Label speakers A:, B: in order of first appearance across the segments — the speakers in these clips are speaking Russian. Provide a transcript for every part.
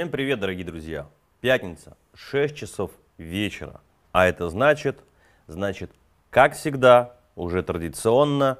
A: Всем привет, дорогие друзья! Пятница, 6 часов вечера. А это значит, значит, как всегда, уже традиционно,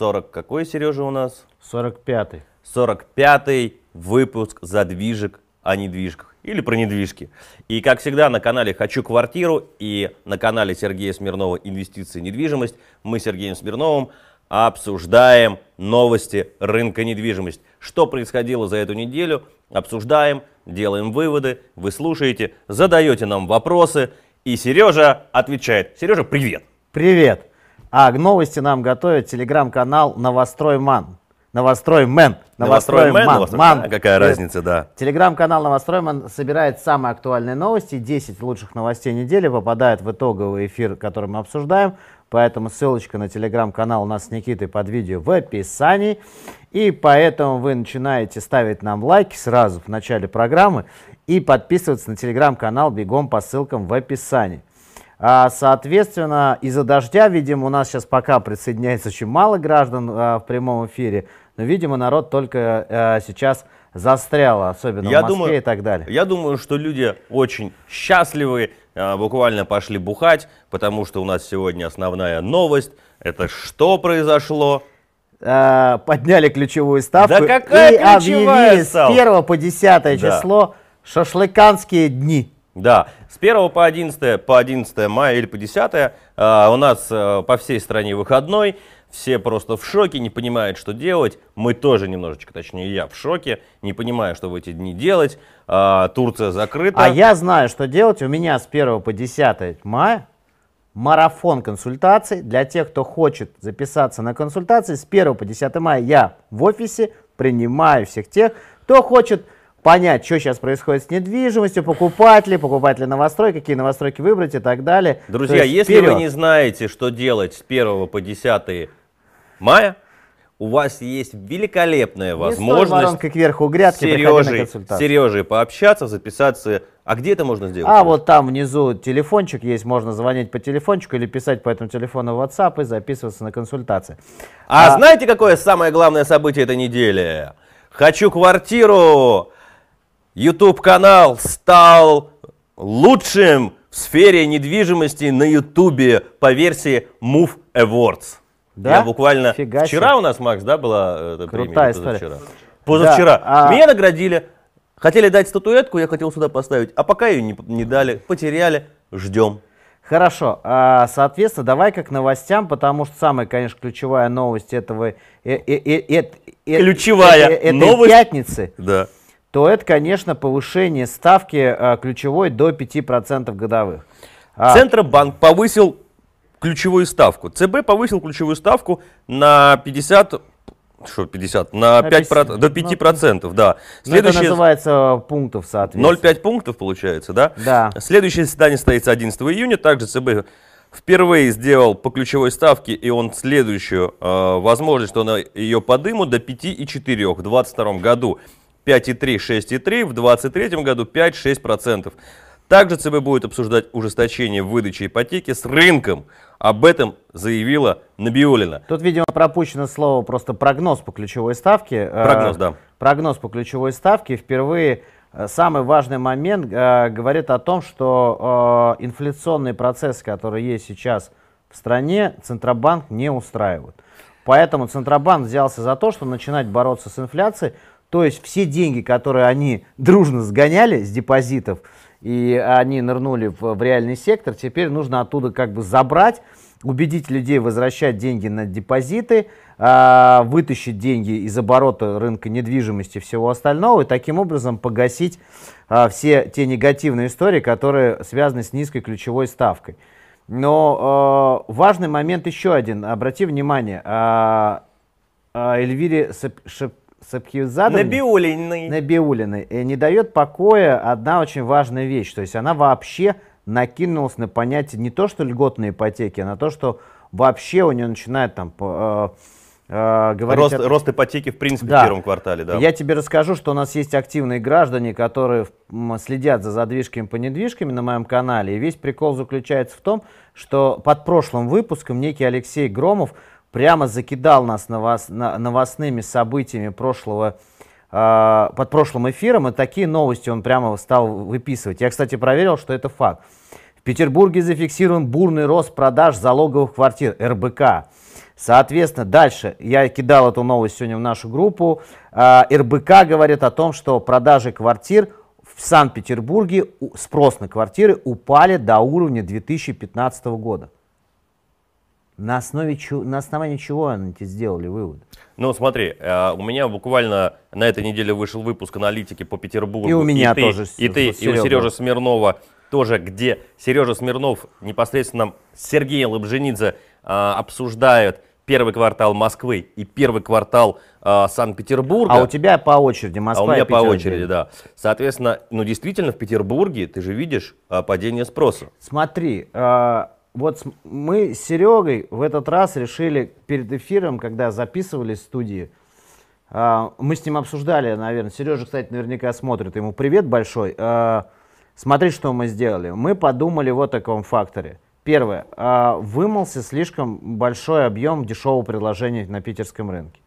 A: 40 какой, Сережа, у нас?
B: 45-й.
A: 45-й выпуск задвижек о недвижках или про недвижки. И как всегда на канале «Хочу квартиру» и на канале Сергея Смирнова «Инвестиции и недвижимость» мы с Сергеем Смирновым обсуждаем новости рынка недвижимости. Что происходило за эту неделю, обсуждаем, делаем выводы, вы слушаете, задаете нам вопросы, и Сережа отвечает. Сережа, привет!
B: Привет! А новости нам готовит телеграм-канал «Новостройман». Новостроймен.
A: Новостроймен, Новострой... Ман. А, какая разница, да.
B: Телеграм-канал Новостроймен собирает самые актуальные новости. 10 лучших новостей недели попадают в итоговый эфир, который мы обсуждаем. Поэтому ссылочка на телеграм-канал у нас с Никитой под видео в описании. И поэтому вы начинаете ставить нам лайки сразу в начале программы и подписываться на телеграм-канал бегом по ссылкам в описании. А, соответственно, из-за дождя, видимо, у нас сейчас пока присоединяется очень мало граждан а, в прямом эфире, но, видимо, народ только а, сейчас застрял, особенно я в Москве
A: думаю,
B: и так далее.
A: Я думаю, что люди очень счастливы, буквально пошли бухать, потому что у нас сегодня основная новость. Это что произошло?
B: подняли ключевую ставку
A: да какая
B: и объявили с 1 по 10 да. число шашлыканские дни.
A: Да, с 1 по 11, по 11 мая или по 10 э, у нас э, по всей стране выходной. Все просто в шоке, не понимают, что делать. Мы тоже немножечко, точнее я в шоке, не понимаю, что в эти дни делать. Э, Турция закрыта.
B: А я знаю, что делать. У меня с 1 по 10 мая марафон консультаций. Для тех, кто хочет записаться на консультации, с 1 по 10 мая я в офисе принимаю всех тех, кто хочет понять, что сейчас происходит с недвижимостью, покупатели, покупатели новострой, какие новостройки выбрать и так далее.
A: Друзья, если вперед. вы не знаете, что делать с 1 по 10 мая, у вас есть великолепная возможность
B: кверху грядки,
A: Сережей, Сережей пообщаться, записаться. А где это можно сделать?
B: А вот там внизу телефончик есть, можно звонить по телефончику или писать по этому телефону в WhatsApp и записываться на консультации.
A: А, а знаете, какое самое главное событие этой недели? Хочу квартиру! YouTube-канал стал лучшим в сфере недвижимости на YouTube по версии Move Awards. Да? Я буквально... Фига вчера у нас, Макс, да, была э, эта
B: Крутая премия? Позавчера.
A: Позавчера. Да, а... Меня наградили. Хотели дать статуэтку, я хотел сюда поставить, а пока ее не, не дали, потеряли, ждем.
B: Хорошо, а, соответственно, давай как новостям, потому что самая, конечно, ключевая новость этого, э, э,
A: ключевая
B: этой
A: новость
B: пятницы,
A: да
B: то это, конечно, повышение ставки а, ключевой до 5% годовых.
A: А, Центробанк повысил ключевую ставку. ЦБ повысил ключевую ставку на 50 что 50? На, на 5 5, до 5 ну, процентов, да.
B: Ну, Следующее... Это называется пунктов, соответственно.
A: 0,5 пунктов получается, да?
B: Да.
A: Следующее заседание состоится 11 июня. Также ЦБ впервые сделал по ключевой ставке, и он следующую э, возможность, что на ее подымут до 5,4 в 2022 году. 5,3, 6,3, в 2023 году 5-6%. Также ЦБ будет обсуждать ужесточение выдачи ипотеки с рынком. Об этом заявила Набиулина.
B: Тут, видимо, пропущено слово просто прогноз по ключевой ставке.
A: Э, прогноз, да.
B: Прогноз по ключевой ставке. Впервые э, самый важный момент э, говорит о том, что инфляционный процесс, который есть сейчас в стране, Центробанк не устраивает. Поэтому Центробанк взялся за то, что начинать бороться с инфляцией то есть все деньги, которые они дружно сгоняли с депозитов, и они нырнули в, в реальный сектор, теперь нужно оттуда как бы забрать, убедить людей возвращать деньги на депозиты, э, вытащить деньги из оборота рынка недвижимости и всего остального, и таким образом погасить э, все те негативные истории, которые связаны с низкой ключевой ставкой. Но э, важный момент еще один. Обрати внимание, э, Эльвире Шеп, Сапхиузадовне,
A: Набиулиной.
B: Набиулиной не дает покоя одна очень важная вещь. То есть она вообще накинулась на понятие не то, что льготной ипотеки, а на то, что вообще у нее начинает там э,
A: э, говорить... Рост, о... рост ипотеки в принципе да. в первом квартале, да.
B: Я тебе расскажу, что у нас есть активные граждане, которые следят за задвижками по недвижками на моем канале. И весь прикол заключается в том, что под прошлым выпуском некий Алексей Громов прямо закидал нас новос, новостными событиями прошлого э, под прошлым эфиром, и такие новости он прямо стал выписывать. Я, кстати, проверил, что это факт. В Петербурге зафиксирован бурный рост продаж залоговых квартир РБК. Соответственно, дальше я кидал эту новость сегодня в нашу группу. Э, РБК говорит о том, что продажи квартир в Санкт-Петербурге, спрос на квартиры упали до уровня 2015 года. На, основе, на основании чего они сделали вывод?
A: Ну, смотри, э, у меня буквально на этой неделе вышел выпуск аналитики по Петербургу.
B: И у меня
A: и ты,
B: тоже.
A: И ты, и у Сережи Смирнова тоже, где Сережа Смирнов непосредственно с Сергеем Лобженидзе э, обсуждают первый квартал Москвы и первый квартал э, Санкт-Петербурга.
B: А у тебя по очереди Москва
A: А у меня по очереди, да. Соответственно, ну действительно в Петербурге ты же видишь э, падение спроса.
B: Смотри, э, вот мы с Серегой в этот раз решили перед эфиром, когда записывались в студии, э, мы с ним обсуждали, наверное, Сережа, кстати, наверняка смотрит, ему привет большой. Э, смотри, что мы сделали. Мы подумали вот о таком факторе. Первое. Э, вымылся слишком большой объем дешевого предложения на питерском рынке.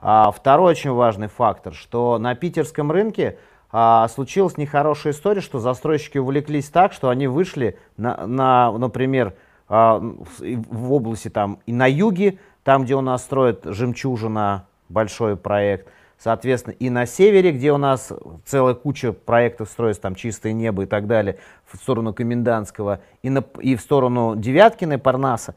B: А второй очень важный фактор, что на питерском рынке а, случилась нехорошая история, что застройщики увлеклись так, что они вышли, на, на например, а, в области там и на юге, там, где у нас строят «Жемчужина», большой проект, соответственно, и на севере, где у нас целая куча проектов строится, там «Чистое небо» и так далее, в сторону Комендантского, и, на, и в сторону Девяткина, Парнаса.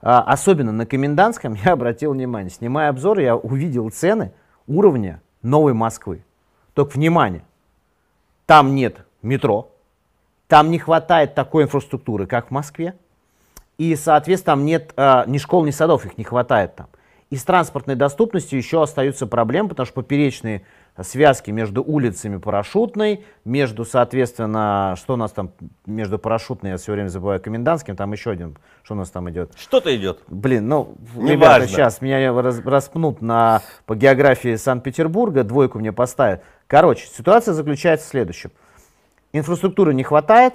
B: А, особенно на Комендантском я обратил внимание, снимая обзор, я увидел цены уровня Новой Москвы. Только внимание, там нет метро, там не хватает такой инфраструктуры, как в Москве. И, соответственно, там нет э, ни школ, ни садов, их не хватает там. И с транспортной доступностью еще остаются проблемы, потому что поперечные связки между улицами Парашютной, между, соответственно, что у нас там между Парашютной, я все время забываю, Комендантским, там еще один, что у нас там идет?
A: Что-то идет.
B: Блин, ну, Не ребята, важно. сейчас меня распнут на, по географии Санкт-Петербурга, двойку мне поставят. Короче, ситуация заключается в следующем. Инфраструктуры не хватает,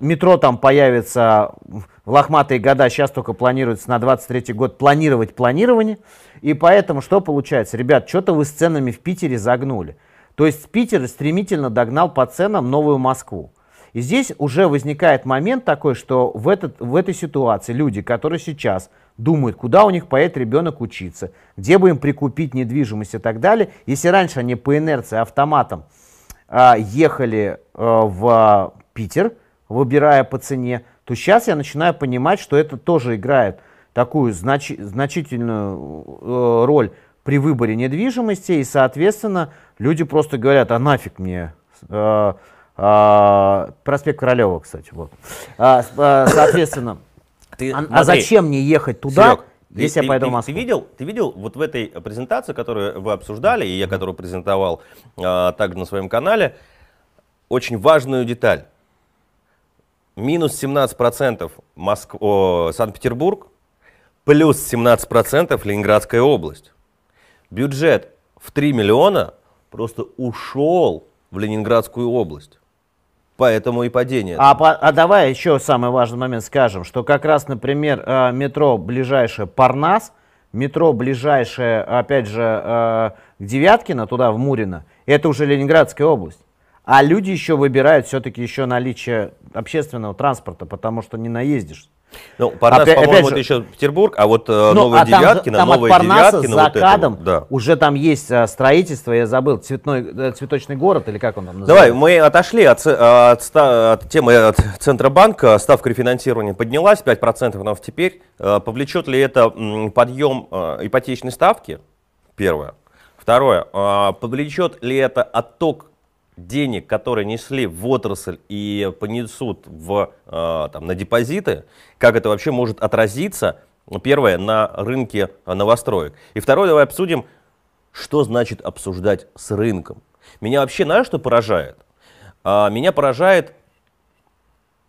B: метро там появится в лохматые года, сейчас только планируется на 23 год планировать планирование. И поэтому что получается? Ребят, что-то вы с ценами в Питере загнули. То есть Питер стремительно догнал по ценам новую Москву. И здесь уже возникает момент такой, что в, этот, в этой ситуации люди, которые сейчас думают, куда у них поедет ребенок учиться, где бы им прикупить недвижимость и так далее. Если раньше они по инерции автоматом э, ехали э, в Питер, выбирая по цене, то сейчас я начинаю понимать, что это тоже играет такую знач, значительную э, роль при выборе недвижимости, и, соответственно, люди просто говорят, а нафиг мне э, э, проспект Королева, кстати, вот. А, э, соответственно, ты, а, а зачем мне ехать туда, Серег, если ты, я пойду
A: ты,
B: в Москву?
A: Ты видел, ты видел вот в этой презентации, которую вы обсуждали, и я которую презентовал а, также на своем канале, очень важную деталь. Минус 17% Моск... Санкт-Петербург, плюс 17% Ленинградская область. Бюджет в 3 миллиона просто ушел в Ленинградскую область. Поэтому и падение.
B: А, а давай еще самый важный момент скажем, что как раз, например, э, метро ближайшее Парнас, метро ближайшее, опять же, э, к Девяткино, туда, в Мурино, это уже Ленинградская область. А люди еще выбирают все-таки еще наличие общественного транспорта, потому что не наездишь.
A: Ну, Парнас, опять, по-моему, это еще Петербург, а вот э, ну, Новая а Девяткина, там, там Новая
B: Парнаса Девяткина, за вот кадом, это, да. уже там есть а, строительство, я забыл, цветной, э, цветочный город или как он там
A: называется? Давай, мы отошли от, от, от темы от Центробанка, ставка рефинансирования поднялась, 5% она теперь. Повлечет ли это подъем ипотечной ставки? Первое. Второе, повлечет ли это отток денег, которые несли в отрасль и понесут в, э, там, на депозиты, как это вообще может отразиться, первое, на рынке новостроек. И второе, давай обсудим, что значит обсуждать с рынком. Меня вообще, знаешь, что поражает? А, меня поражает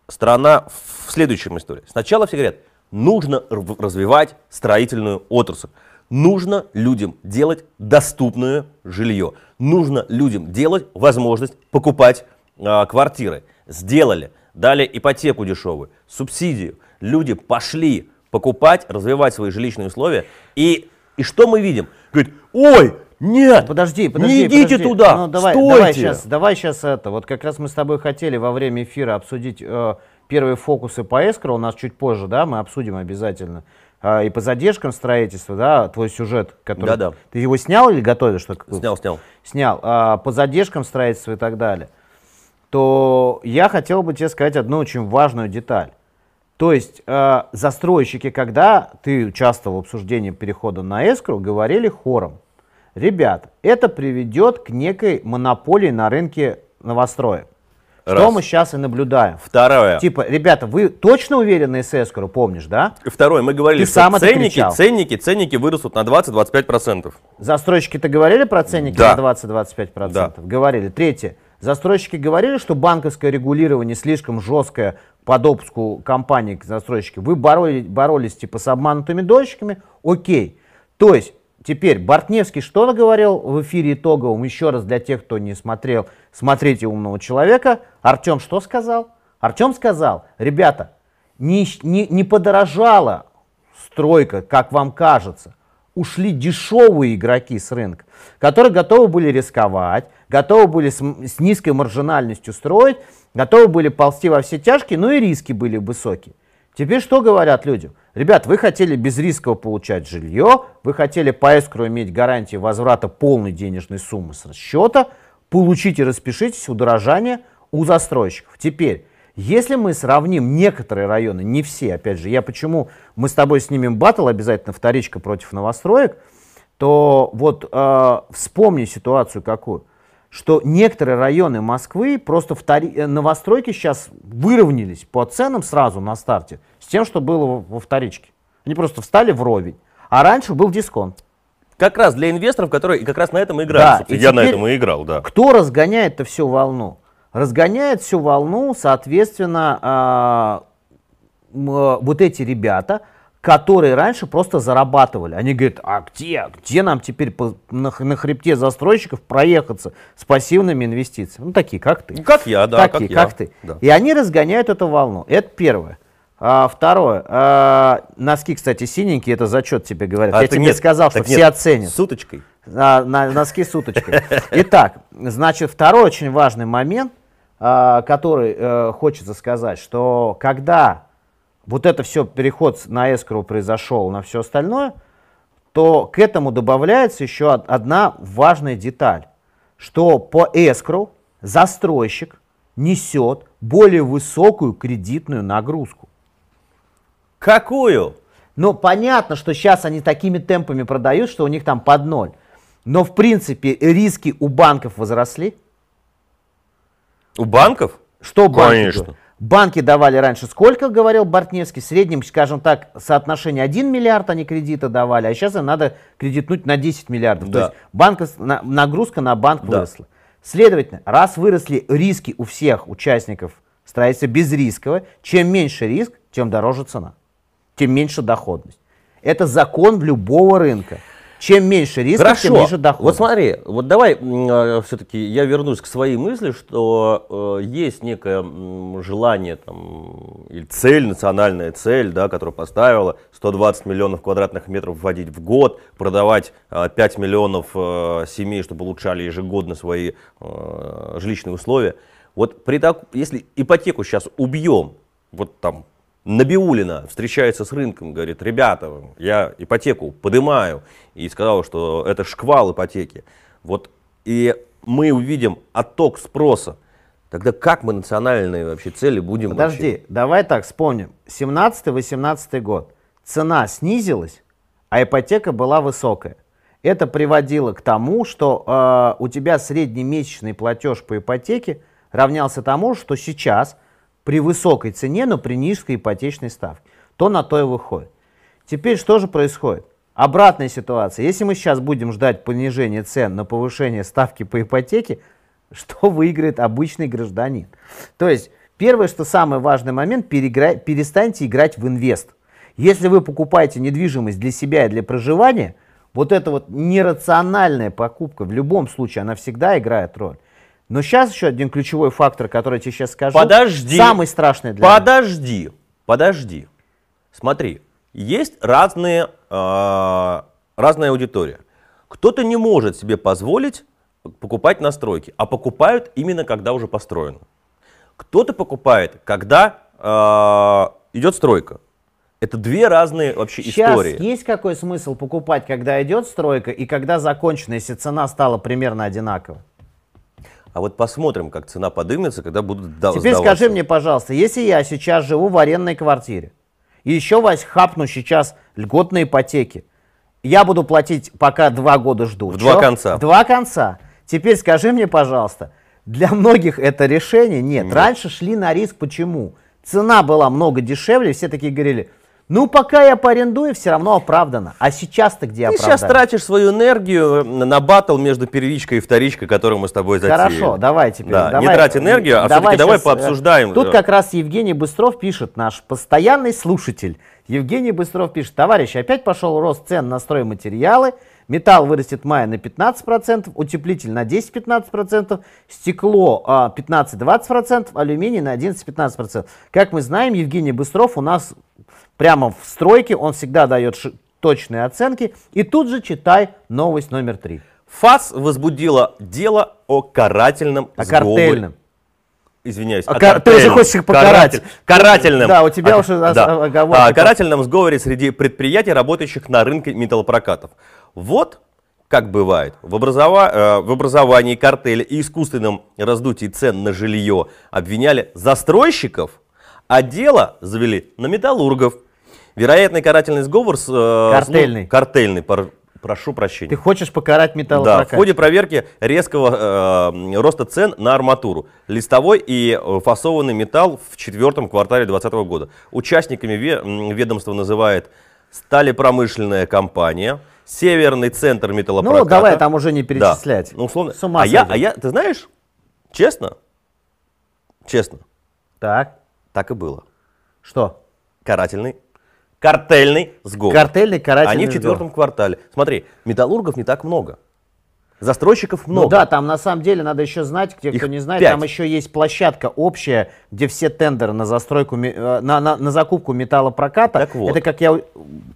A: страна в следующем истории. Сначала все говорят, нужно развивать строительную отрасль. Нужно людям делать доступное жилье. Нужно людям делать возможность покупать э, квартиры. Сделали, дали ипотеку дешевую, субсидию. Люди пошли покупать, развивать свои жилищные условия. И, и что мы видим? Говорит, ой, Нет!
B: Подожди, подожди.
A: Не идите
B: подожди.
A: туда!
B: Ну, давай,
A: Стойте!
B: давай сейчас, давай сейчас это. Вот как раз мы с тобой хотели во время эфира обсудить э, первые фокусы по эскро. У нас чуть позже, да, мы обсудим обязательно. А, и по задержкам строительства, да, твой сюжет, который...
A: Да-да.
B: Ты его снял или готовишь? Что,
A: Снял, снял.
B: Снял. А, по задержкам строительства и так далее. То я хотел бы тебе сказать одну очень важную деталь. То есть э, застройщики, когда ты участвовал в обсуждении перехода на эскро, говорили хором. Ребят, это приведет к некой монополии на рынке новостроек. Что
A: Раз.
B: мы сейчас и наблюдаем.
A: Второе.
B: Типа, ребята, вы точно уверены с эскро, помнишь, да?
A: Второе, мы говорили,
B: Ты
A: что
B: сам
A: ценники, ценники, ценники вырастут на 20-25%.
B: Застройщики-то говорили про ценники
A: Да.
B: на 20-25%?
A: Да.
B: Говорили. Третье. Застройщики говорили, что банковское регулирование слишком жесткое по допуску компаний к застройщике. Вы бороли- боролись типа с обманутыми дольщиками? Окей. То есть теперь Бортневский что говорил в эфире итоговом? Еще раз для тех, кто не смотрел, смотрите умного человека. Артем что сказал? Артем сказал, ребята, не, не, не подорожала стройка, как вам кажется. Ушли дешевые игроки с рынка, которые готовы были рисковать, готовы были с, с низкой маржинальностью строить, готовы были ползти во все тяжкие, но и риски были высокие. Теперь что говорят людям? Ребят, вы хотели безрисково получать жилье, вы хотели по эскру иметь гарантии возврата полной денежной суммы с расчета, получите, распишитесь, удорожание у застройщиков. Теперь, если мы сравним некоторые районы, не все, опять же, я почему, мы с тобой снимем батл, обязательно вторичка против новостроек, то вот э, вспомни ситуацию какую, что некоторые районы Москвы, просто втори- э, новостройки сейчас выровнялись по ценам сразу на старте с тем, что было во, вторичке. Они просто встали вровень. А раньше был дисконт.
A: Как раз для инвесторов, которые как раз на этом и играли.
B: Да, и
A: Я на этом и играл, да.
B: Кто разгоняет-то всю волну? Разгоняет всю волну, соответственно, а, э, вот эти ребята, которые раньше просто зарабатывали. Они говорят, а где, где нам теперь по- на, на хребте застройщиков проехаться с пассивными инвестициями? Ну, такие, как ты.
A: Ну, Как я, да,
B: такие,
A: как я.
B: ты.
A: Да.
B: И они разгоняют эту волну. Это первое. А, второе. а, носки, кстати, синенькие, это зачет тебе говорят.
A: А
B: Я тебе
A: нет,
B: сказал, что все
A: нет,
B: оценят.
A: С уточкой.
B: А, на, носки с уточкой. Итак, значит, второй очень важный момент, а, который э, хочется сказать, что когда вот это все переход на эскроу произошел на все остальное, то к этому добавляется еще од- одна важная деталь, что по эскроу застройщик несет более высокую кредитную нагрузку.
A: Какую?
B: Ну, понятно, что сейчас они такими темпами продают, что у них там под ноль. Но, в принципе, риски у банков возросли.
A: У банков?
B: Что банки?
A: Конечно.
B: Банки давали раньше сколько, говорил Бортневский, в среднем, скажем так, соотношение 1 миллиард они кредита давали, а сейчас им надо кредитнуть на 10 миллиардов. То
A: Да.
B: есть банка, на- нагрузка на банк
A: Да.
B: выросла. Следовательно, раз выросли риски у всех участников строительства безрисково, чем меньше риск, тем дороже цена, тем меньше доходность. Это закон любого рынка. Чем меньше риска, тем
A: Хорошо.
B: ниже доходность.
A: Вот смотри, вот давай все-таки я вернусь к своей мысли, что э, есть некое желание там, или цель, национальная цель, да, которую поставила 120 миллионов квадратных метров вводить в год, продавать э, 5 миллионов э, семей, чтобы улучшали ежегодно свои э, жилищные условия. Вот при так, если ипотеку сейчас убьем, вот там Набиулина встречается с рынком, говорит, ребята, я ипотеку поднимаю, и сказал, что это шквал ипотеки. Вот, и мы увидим отток спроса. Тогда как мы национальные вообще цели будем
B: Подожди,
A: вообще?
B: давай так вспомним. 17-18 год. Цена снизилась, а ипотека была высокая. Это приводило к тому, что э, у тебя среднемесячный платеж по ипотеке равнялся тому, что сейчас при высокой цене, но при низкой ипотечной ставке. То на то и выходит. Теперь что же происходит? Обратная ситуация. Если мы сейчас будем ждать понижения цен на повышение ставки по ипотеке, что выиграет обычный гражданин? То есть, первое, что самый важный момент, перегра- перестаньте играть в инвест. Если вы покупаете недвижимость для себя и для проживания, вот эта вот нерациональная покупка, в любом случае, она всегда играет роль. Но сейчас еще один ключевой фактор, который я тебе сейчас скажу.
A: Подожди.
B: Самый страшный для.
A: Подожди, подожди. Смотри, есть разные, э, разная аудитория. Кто-то не может себе позволить покупать настройки, а покупают именно когда уже построено. Кто-то покупает, когда э, идет стройка. Это две разные вообще
B: Сейчас
A: истории.
B: есть какой смысл покупать, когда идет стройка и когда закончена, если цена стала примерно одинаковой?
A: А вот посмотрим, как цена подымется, когда будут да-
B: Теперь
A: сдаваться.
B: скажи мне, пожалуйста, если я сейчас живу в арендной квартире, и еще, Вась, хапну сейчас льготные ипотеки, я буду платить, пока два года жду.
A: В два
B: Чё?
A: конца.
B: В два конца. Теперь скажи мне, пожалуйста, для многих это решение? Нет.
A: Нет.
B: Раньше шли на риск. Почему? Цена была много дешевле, все такие говорили, ну, пока я поарендую, все равно оправдано. А сейчас-то где
A: Ты
B: оправдано?
A: сейчас тратишь свою энергию на батл между первичкой и вторичкой, которую мы с тобой затеяли.
B: Хорошо, давай теперь.
A: Да,
B: давай,
A: не трать энергию, а все-таки давай
B: э,
A: пообсуждаем.
B: Тут как раз Евгений Быстров пишет, наш постоянный слушатель. Евгений Быстров пишет, товарищи, опять пошел рост цен на стройматериалы, металл вырастет в мае на 15%, утеплитель на 10-15%, стекло а, 15-20%, алюминий на 11-15%. Как мы знаем, Евгений Быстров у нас прямо в стройке, он всегда дает точные оценки. И тут же читай новость номер три.
A: ФАС возбудила дело о карательном
B: О
A: сговоре.
B: картельном.
A: Извиняюсь.
B: А кар- ты уже
A: картельном.
B: хочешь их покарать.
A: Каратель- Карательном.
B: Да, у тебя
A: А,
B: уже
A: да.
B: оговорки
A: О карательном сговоре среди предприятий, работающих на рынке металлопрокатов. Вот как бывает, в, образова- э, в образовании картеля и искусственном раздутии цен на жилье обвиняли застройщиков, а дело завели на металлургов. Вероятный карательный сговор с... э,
B: Картельный.
A: ну, картельный, пор- прошу прощения.
B: Ты хочешь покарать
A: Да,
B: металлопрокат?
A: в ходе проверки резкого э, роста цен на арматуру, листовой и э, фасованный металл в четвертом квартале 2020 года. Участниками ве- ведомство называет сталепромышленная компания, Северный центр металлопроката.
B: Ну, давай там уже не
A: Да,
B: перечислять.
A: ну, условно.
B: С ума
A: а, я, а я, ты знаешь, честно, честно,
B: Так,
A: так и было.
B: что?
A: Карательный, картельный сговор.
B: Картельный карательный
A: Они в четвертом
B: сговор.
A: квартале. Смотри, металлургов не так много. Застройщиков много.
B: Ну да, там на самом деле надо еще знать, те, кто
A: Их
B: не знает,
A: пять.
B: там еще есть площадка общая, где все тендеры на застройку, э, на, на, на закупку металлопроката.
A: Так вот.
B: Это как я,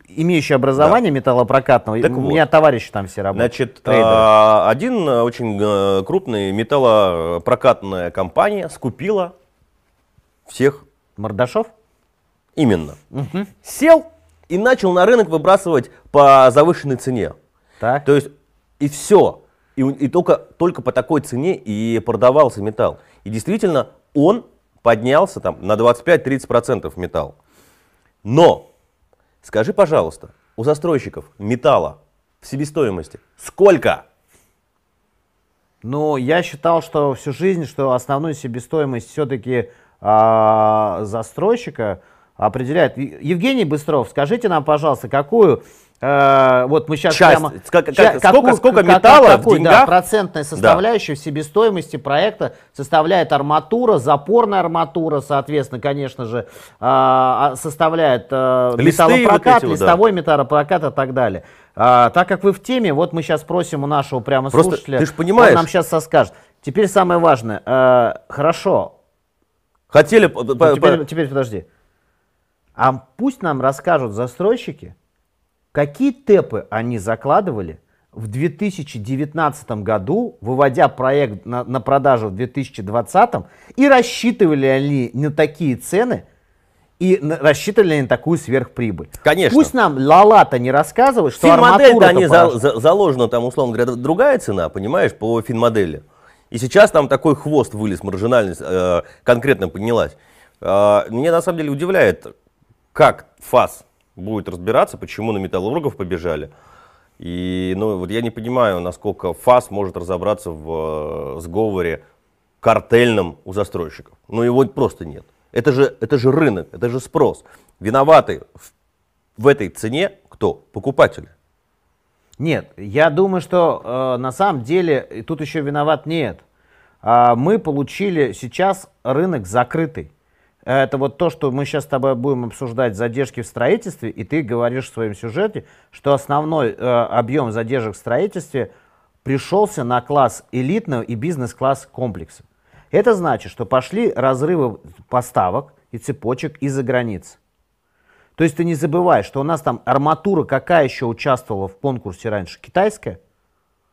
B: имеющий образование металлопрокатного,
A: Так
B: у
A: вот.
B: меня товарищи там все работают.
A: Значит,
B: трейдеры.
A: а, один э, очень э, крупный металлопрокатная компания скупила всех
B: Мордашов?
A: именно. Сел и начал на рынок выбрасывать по завышенной цене.
B: Так.
A: То есть и все. И, и только, только по такой цене и продавался металл. И действительно, он поднялся там на 25-30% металл. Но, скажи, пожалуйста, у застройщиков металла в себестоимости сколько?
B: Ну, я считал, что всю жизнь, что основную себестоимость все-таки застройщика определяет. Евгений Быстров, скажите нам, пожалуйста, какую э, вот мы сейчас
A: Часть.
B: прямо
A: Сколько-
B: ча-
A: как- сколько- сколько металла в
B: какую, да,
A: деньгах?
B: процентная составляющая в себестоимости проекта составляет арматура, запорная арматура, соответственно, конечно же, а, а, составляет э,
A: Листы вот
B: металлопрокат,
A: эти вот, да.
B: листовой металлопрокат и так далее. А, так как вы в теме, вот мы сейчас просим у нашего прямо
A: Просто
B: слушателя,
A: ты ж понимаешь-
B: он нам сейчас соскажет. Теперь самое важное. э, хорошо,
A: Хотели...
B: Ну, теперь, теперь подожди. А пусть нам расскажут застройщики, какие тэпы они закладывали в 2019 году, выводя проект на, на продажу в 2020, и рассчитывали они на такие цены, и на- рассчитывали они на такую сверхприбыль.
A: Конечно.
B: Пусть нам Лалата не рассказывает, что
A: Финмодель-то
B: арматура
A: они за- за- заложена там, условно говоря, другая цена, понимаешь, по финмодели. И сейчас там такой хвост вылез, маржинальность э, конкретно поднялась. Э, мне на самом деле удивляет, как ФАС будет разбираться, почему на металлургов побежали. И ну, вот я не понимаю, насколько ФАС может разобраться в э, сговоре картельном у застройщиков. Ну его просто нет. Это же, это же рынок, это же спрос. Виноваты в, в этой цене кто? Покупатели.
B: Нет, я думаю, что э, на самом деле тут еще виноват нет. А, мы получили сейчас рынок закрытый. Это вот то, что мы сейчас с тобой будем обсуждать задержки в строительстве, и ты говоришь в своем сюжете, что основной э, объем задержек в строительстве пришелся на класс элитного и бизнес-класс комплекса. Это значит, что пошли разрывы поставок и цепочек из-за границ. То есть ты не забывай, что у нас там арматура какая еще участвовала в конкурсе раньше? Китайская?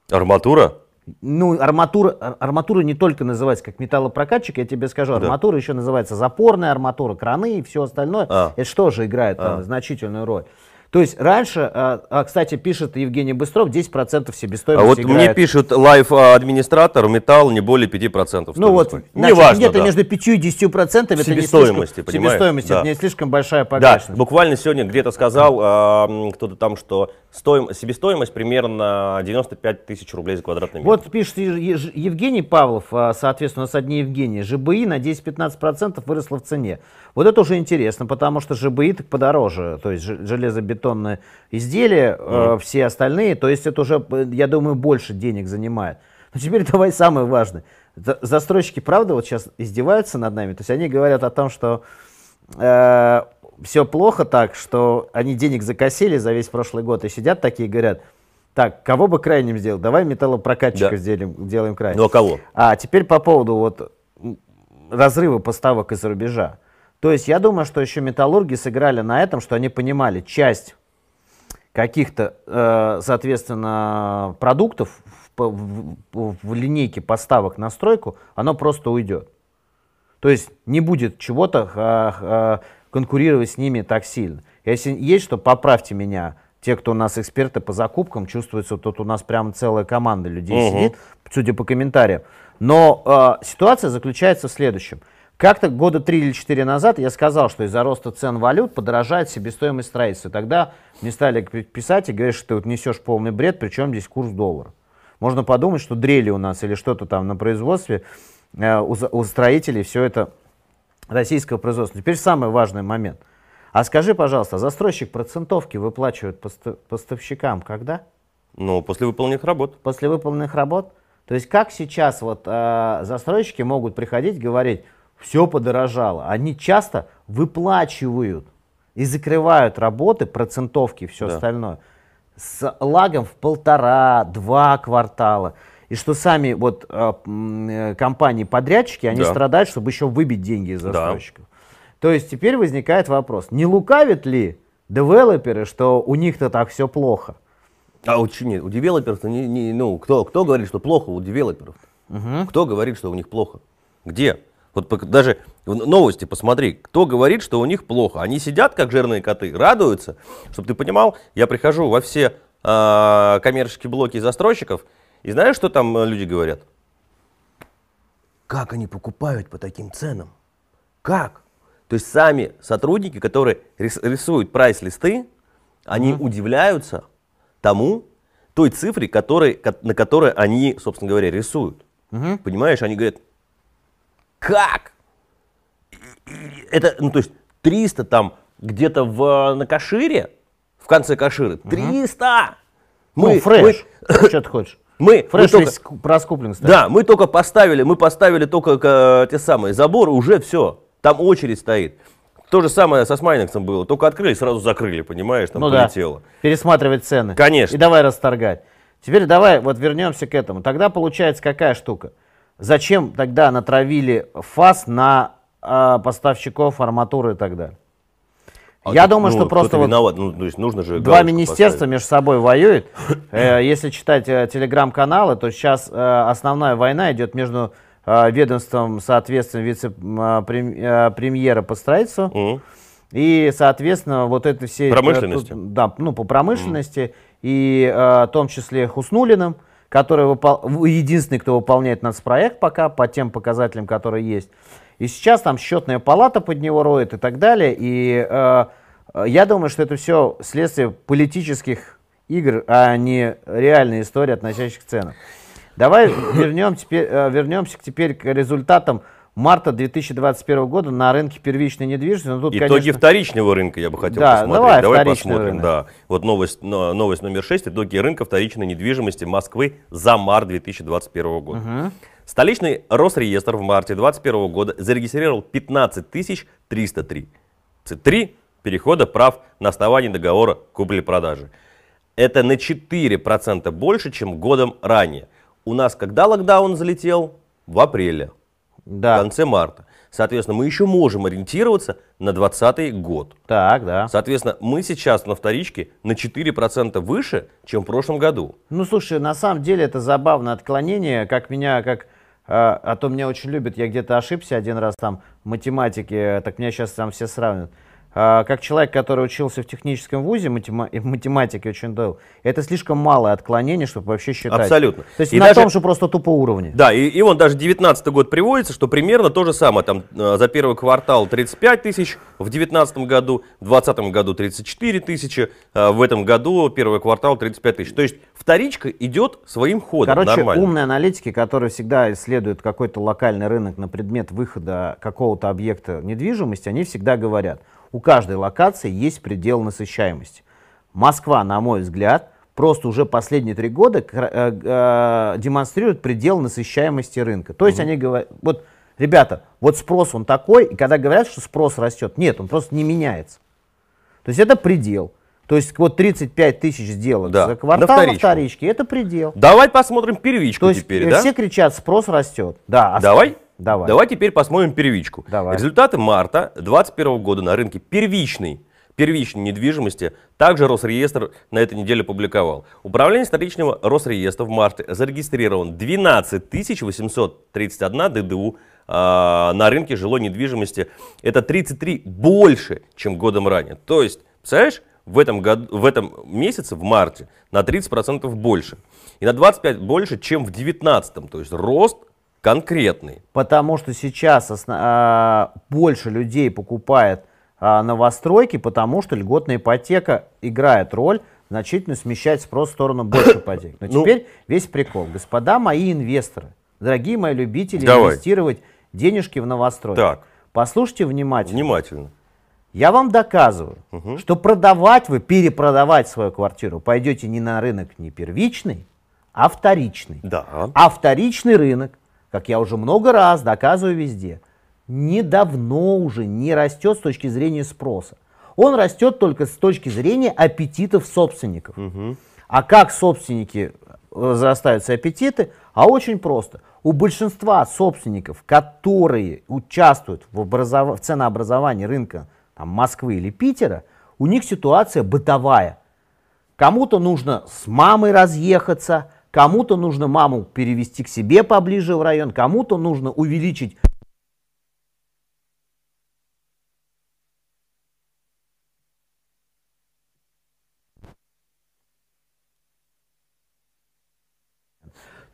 A: Арматура?
B: Ну, арматура, ар- арматура не только называется как металлопрокатчик, я тебе скажу,
A: Да.
B: арматура еще называется запорная арматура, краны и все остальное.
A: А.
B: Это что же играет там
A: А.
B: значительную роль. То есть раньше, а, а, кстати, пишет Евгений Быстров, 10%
A: А
B: себестоимости
A: вот мне
B: играет.
A: пишут лайф-администратор, металл не более 5%.
B: Ну вот, значит, где-то
A: да.
B: между 5 и 10 процентами это не
A: Себестоимости,
B: слишком,
A: понимаешь?
B: себестоимость,
A: Да.
B: это не слишком большая
A: Да,
B: погрешность.
A: буквально сегодня где-то сказал а, м, кто-то там, что стоим- себестоимость примерно 95 тысяч рублей за квадратный метр.
B: Вот пишет Евгений Павлов, а, соответственно, у нас одни Евгений. ЖБИ на 10-15% выросло в цене. Вот это уже интересно, потому что ЖБИ так подороже, то есть железобетонные изделия, э, все остальные, то есть это уже, э, я думаю, больше денег занимает. Но теперь давай самое важное. За- Застройщики, правда, вот сейчас издеваются над нами? То есть они говорят о том, что все плохо так, что они денег закосили за весь прошлый год и сидят такие и говорят, так, кого бы крайним сделать? Давай металлопрокатчика
A: Да.
B: сделаем, делаем крайним.
A: Ну а кого?
B: А теперь по поводу вот разрыва поставок из-за рубежа. То есть я думаю, что еще металлурги сыграли на этом, что они понимали часть каких-то, э, соответственно, продуктов в, в- в- линейке поставок на стройку, оно просто уйдет. То есть не будет чего-то конкурировать с ними так сильно. Если есть что, поправьте меня. Те, кто у нас эксперты по закупкам, чувствуется, тут у нас прям целая команда людей
A: Мгм.
B: сидит, судя по комментариям. Но а, ситуация заключается в следующем. Как-то года три или четыре назад я сказал, что из-за роста цен валют подорожает себестоимость строительства. Тогда мне стали пи- писать и говорить, что ты вот несешь полный бред, причем здесь курс доллара. Можно подумать, что дрели у нас или что-то там на производстве, э, у, у строителей все это российского производства. Теперь самый важный момент. А скажи, пожалуйста, застройщик процентовки выплачивает поста- поставщикам когда?
A: Ну, после выполненных работ.
B: После выполненных работ? То есть как сейчас вот э, застройщики могут приходить говорить, все подорожало. Они часто выплачивают и закрывают работы, процентовки и все
A: Да.
B: остальное с лагом в полтора-два квартала. И что сами вот э, м, э, компании-подрядчики, они
A: Да.
B: страдают, чтобы еще выбить деньги из
A: Да.
B: застройщиков. То есть теперь возникает вопрос, не лукавят ли девелоперы, что у них-то так все плохо?
A: А у, нет, у девелоперов, не, не, ну, кто, кто говорит, что плохо у девелоперов? Кто говорит, что у них плохо? Где? Вот даже в новости посмотри, кто говорит, что у них плохо. Они сидят, как жирные коты, радуются. Чтобы ты понимал, я прихожу во все а, коммерческие блоки застройщиков, и знаешь, что там э, люди говорят? Как они покупают по таким ценам? Как? То есть сами сотрудники, которые рис- рисуют прайс-листы, они удивляются тому, той цифре, который, ко- на которой они, собственно говоря, рисуют. Понимаешь, они говорят, как? Это, ну, то есть 300 там где-то в, на Кашире, в конце Каширы, 300!
B: ну, фреш. Что ты хочешь?
A: Мы, мы
B: Фреш
A: только-
B: весь ку- раскуплен, кстати.
A: да, мы только поставили, мы поставили только э, те самые заборы, уже все, там очередь стоит. То же самое со Смайнексом было, только открыли, сразу закрыли, понимаешь, там
B: ну да,
A: полетело.
B: пересматривать цены.
A: Конечно.
B: И давай расторгать. Теперь давай вот вернемся к этому. Тогда получается какая штука? Зачем тогда натравили ФАС на а, поставщиков арматуры и так далее?
A: А
B: Я
A: тут,
B: думаю,
A: ну,
B: что просто вот
A: виноват, ну, то есть нужно же
B: два министерства
A: поставить.
B: между собой воюют. Э, Если читать э, телеграм-каналы, то сейчас э, основная война идет между ведомством, соответственно, вице-премьера по строительству и, соответственно, вот это все...
A: Промышленности.
B: тут, да, ну, по промышленности, и в том числе Хуснулиным, который выпол- единственный, кто выполняет нацпроект пока, по тем показателям, которые есть. И сейчас там счетная палата под него роет и так далее. И э, я думаю, что это все следствие политических игр, а не реальная история, относящихся к ценам. Давай вернем теперь, э, вернемся к- теперь к результатам марта 2021 года на рынке первичной недвижимости. Ну, тут,
A: Итоги
B: конечно,
A: вторичного рынка я бы хотел
B: Да,
A: посмотреть.
B: давай вторичный
A: посмотрим.
B: рынок.
A: Да. Вот новость, но- новость номер 6. Итоги рынка вторичной недвижимости Москвы за март 2021 года. Столичный Росреестр в марте 2021 года зарегистрировал 15 303 3 перехода прав на основании договора купли-продажи. Это на 4% больше, чем годом ранее. У нас когда локдаун залетел? В апреле.
B: Да.
A: в конце марта. Соответственно, мы еще можем ориентироваться на 2020 год.
B: Так, да.
A: Соответственно, мы сейчас на вторичке на 4% выше, чем в прошлом году.
B: Ну, слушай, на самом деле это забавное отклонение, как меня, как... а, а то меня очень любят, я где-то ошибся один раз там в математике, так меня сейчас там все сравнивают. А, как человек, который учился в техническом вузе, матема- в математике очень дал, это слишком малое отклонение, чтобы вообще считать.
A: Абсолютно.
B: То есть
A: И
B: на
A: даже-
B: том же просто тупо уровне.
A: Да, и, и вон даже 19 год приводится, что примерно то же самое. Там э, за первый квартал 35 тысяч в 19 году, в 20 году 34 тысячи, э, в этом году первый квартал 35 тысяч. То есть вторичка идет своим ходом
B: Короче,
A: нормально.
B: умные аналитики, которые всегда исследуют какой-то локальный рынок на предмет выхода какого-то объекта недвижимости, они всегда говорят, у каждой локации есть предел насыщаемости. Москва, на мой взгляд, просто уже последние три года э, э, демонстрирует предел насыщаемости рынка. То есть они говорят, вот, ребята, вот спрос он такой, и когда говорят, что спрос растет, нет, он просто не меняется. То есть это предел. То есть вот 35 тысяч сделок
A: Да,
B: за квартал на
A: вторичку.
B: вторичке, это предел.
A: Давай посмотрим первичку
B: То есть
A: теперь,
B: э,
A: да?
B: все кричат, спрос растет. Да, а
A: Давай?
B: Давай.
A: Давай теперь посмотрим первичку.
B: Давай.
A: Результаты марта 2021 года на рынке первичной, первичной недвижимости также Росреестр на этой неделе публиковал. Управление столичного Росреестра в марте зарегистрирован 12 831 ДДУ а, на рынке жилой недвижимости. Это 33 больше, чем годом ранее. То есть, представляешь, в этом, году, в этом месяце, в марте, на 30% больше. И на 25% больше, чем в 2019. То есть рост конкретный.
B: Потому что сейчас а, больше людей покупает а, новостройки, потому что льготная ипотека играет роль, значительно смещать спрос в сторону больше ипотек. Но
A: Ну.
B: теперь весь прикол. Господа мои инвесторы, дорогие мои любители
A: Давай.
B: инвестировать денежки в новостройки.
A: Так.
B: Послушайте внимательно.
A: Внимательно.
B: Я вам доказываю, что продавать вы, перепродавать свою квартиру пойдете не на рынок не первичный, а вторичный.
A: Да.
B: А вторичный рынок, как я уже много раз доказываю везде, недавно уже не растет с точки зрения спроса. Он растет только с точки зрения аппетитов собственников. А как собственники э, возрастают свои аппетиты? А очень просто. У большинства собственников, которые участвуют в, образов- в ценообразовании рынка там, Москвы или Питера, у них ситуация бытовая. Кому-то нужно с мамой разъехаться, кому-то нужно маму перевести к себе поближе в район, кому-то нужно увеличить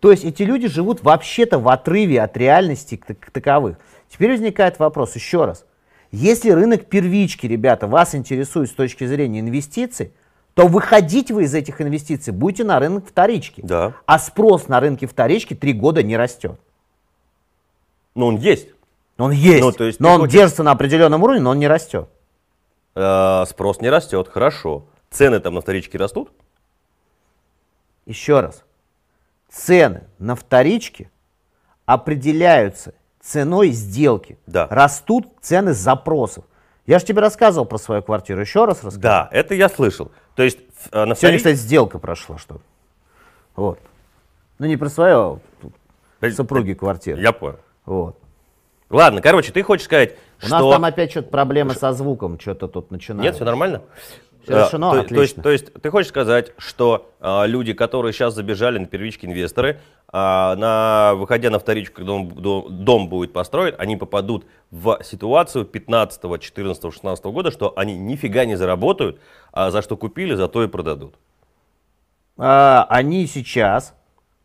B: То есть эти люди живут вообще-то в отрыве от реальности таковых. Теперь возникает вопрос еще раз. Если рынок первички, ребята, вас интересует с точки зрения инвестиций, то выходить вы из этих инвестиций будете на рынок вторички.
A: Да.
B: А спрос на рынке вторички три года не растет.
A: Но он есть.
B: Он есть,
A: Ну, то есть
B: но он
A: хочешь-
B: держится на определенном уровне, но он не растет.
A: Э, спрос не растет. Хорошо. Цены там на вторичке растут?
B: Еще раз. Цены на вторичке определяются ценой сделки.
A: Да.
B: Растут цены запросов. Я же тебе рассказывал про свою квартиру. Еще раз расскажу.
A: Да, это я слышал. То есть э, на
B: Сегодня,
A: вторичке...
B: кстати, сделка прошла, что ли. Вот. Ну, не про свою, а супруги квартиры.
A: Я понял.
B: Вот.
A: Ладно, короче, ты хочешь сказать,
B: У
A: что...
B: нас там опять что-то проблемы со звуком, что-то тут начинается.
A: Нет, все нормально?
B: Всё решено?
A: Э, то, то есть,
B: Отлично.
A: то есть ты хочешь сказать, что а, люди, которые сейчас забежали на первички инвесторы, а, на, выходя на вторичку, когда дом, дом- дом будет построен, они попадут в ситуацию 15, 14, 16 года, что они нифига не заработают, а за что купили, за то и продадут.
B: А, они сейчас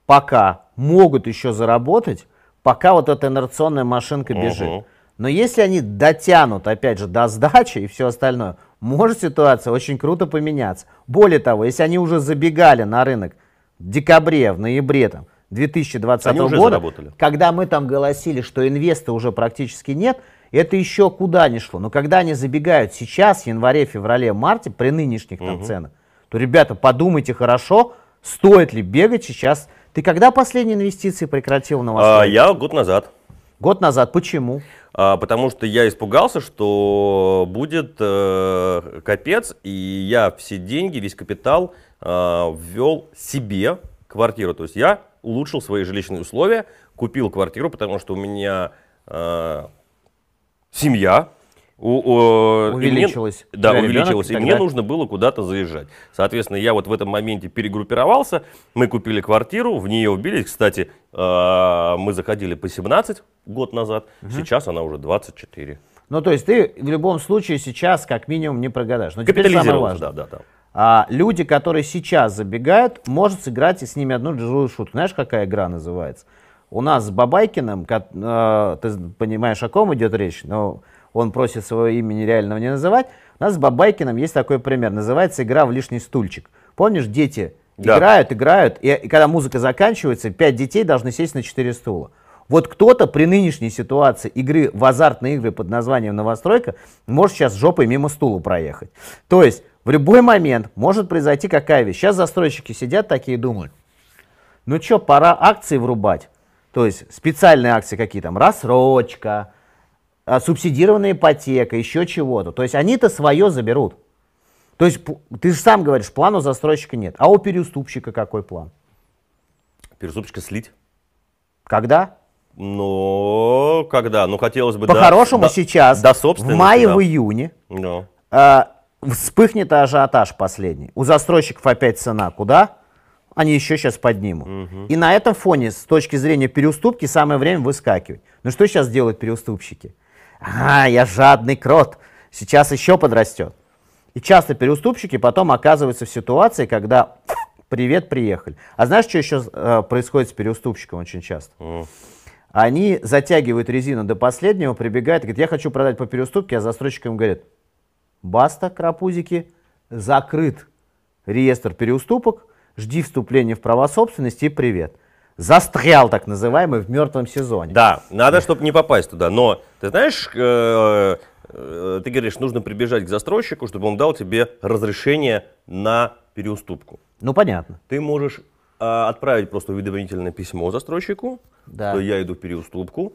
B: пока могут еще заработать, пока вот эта инерционная машинка бежит.
A: Мгм.
B: Но если они дотянут, опять же, до сдачи и все остальное, может ситуация очень круто поменяться. Более того, если они уже забегали на рынок в декабре, в ноябре там, 2020
A: Они
B: года,
A: заработали.
B: когда мы там голосили, что инвеста уже практически нет, это еще куда ни шло. Но когда они забегают сейчас, в январе, феврале, марте, при нынешних там ценах, то, ребята, подумайте хорошо, стоит ли бегать сейчас. Ты когда последние инвестиции прекратил на
A: А,
B: Востоке?
A: я год назад.
B: Год назад. Почему?
A: А, потому что я испугался, что будет э, капец, и я все деньги, весь капитал э, ввел себе квартиру. То есть я улучшил свои жилищные условия, купил квартиру, потому что у меня э, семья, у- у- и мне- да, увеличилось. И
B: тогда-
A: мне нужно было куда-то заезжать. Соответственно, я вот в этом моменте перегруппировался. Мы купили квартиру, в нее убились. Кстати, э, мы заходили по 17 год назад. Сейчас она уже 24.
B: Ну, то есть ты в любом случае сейчас как минимум не прогадаешь. Но теперь самое важное.
A: да, да, да.
B: А люди, которые сейчас забегают, может сыграть и с ними одну живую шутку. Знаешь, какая игра называется? У нас с Бабайкиным, ко- э, ты понимаешь, о ком идет речь, но он просит своего имени реального не называть. У нас с Бабайкиным есть такой пример. Называется игра в лишний стульчик. Помнишь, дети
A: Да.
B: играют, играют, и, и когда музыка заканчивается, пять детей должны сесть на четыре стула. Вот кто-то при нынешней ситуации игры в азартные игры под названием «Новостройка» может сейчас жопой мимо стула проехать. То есть в любой момент может произойти какая вещь. Сейчас застройщики сидят такие и думают, ну что, пора акции врубать. То есть специальные акции какие там, рассрочка, субсидированная ипотека, еще чего-то. То есть они-то свое заберут. То есть ты же сам говоришь, плана у застройщика нет. А у переуступщика какой план?
A: Переступчика слить.
B: Когда?
A: Но когда? Ну, хотелось бы... да,
B: По-хорошему
A: да,
B: сейчас,
A: До
B: в мае,
A: да.
B: в июне,
A: Да.
B: а, вспыхнет ажиотаж последний. У застройщиков опять цена куда? Они еще сейчас поднимут. И на этом фоне, с точки зрения переуступки, самое время выскакивать. Ну что сейчас делают переуступщики? А, я жадный крот. Сейчас еще подрастет. И часто переуступщики потом оказываются в ситуации, когда привет, приехали. А знаешь, что еще э, происходит с переуступщиком очень часто? Они затягивают резину до последнего, прибегают и говорят, я хочу продать по переуступке, а застройщик им говорит, баста, крапузики, закрыт реестр переуступок, жди вступления в права собственности и привет. Застрял, так называемый, в мертвом сезоне.
A: Да, надо, чтобы не попасть туда. Но, ты знаешь, э, э, ты говоришь, нужно прибежать к застройщику, чтобы он дал тебе разрешение на переуступку.
B: Ну, понятно.
A: Ты можешь э, отправить просто уведомительное письмо застройщику,
B: Да.
A: что я иду в переуступку,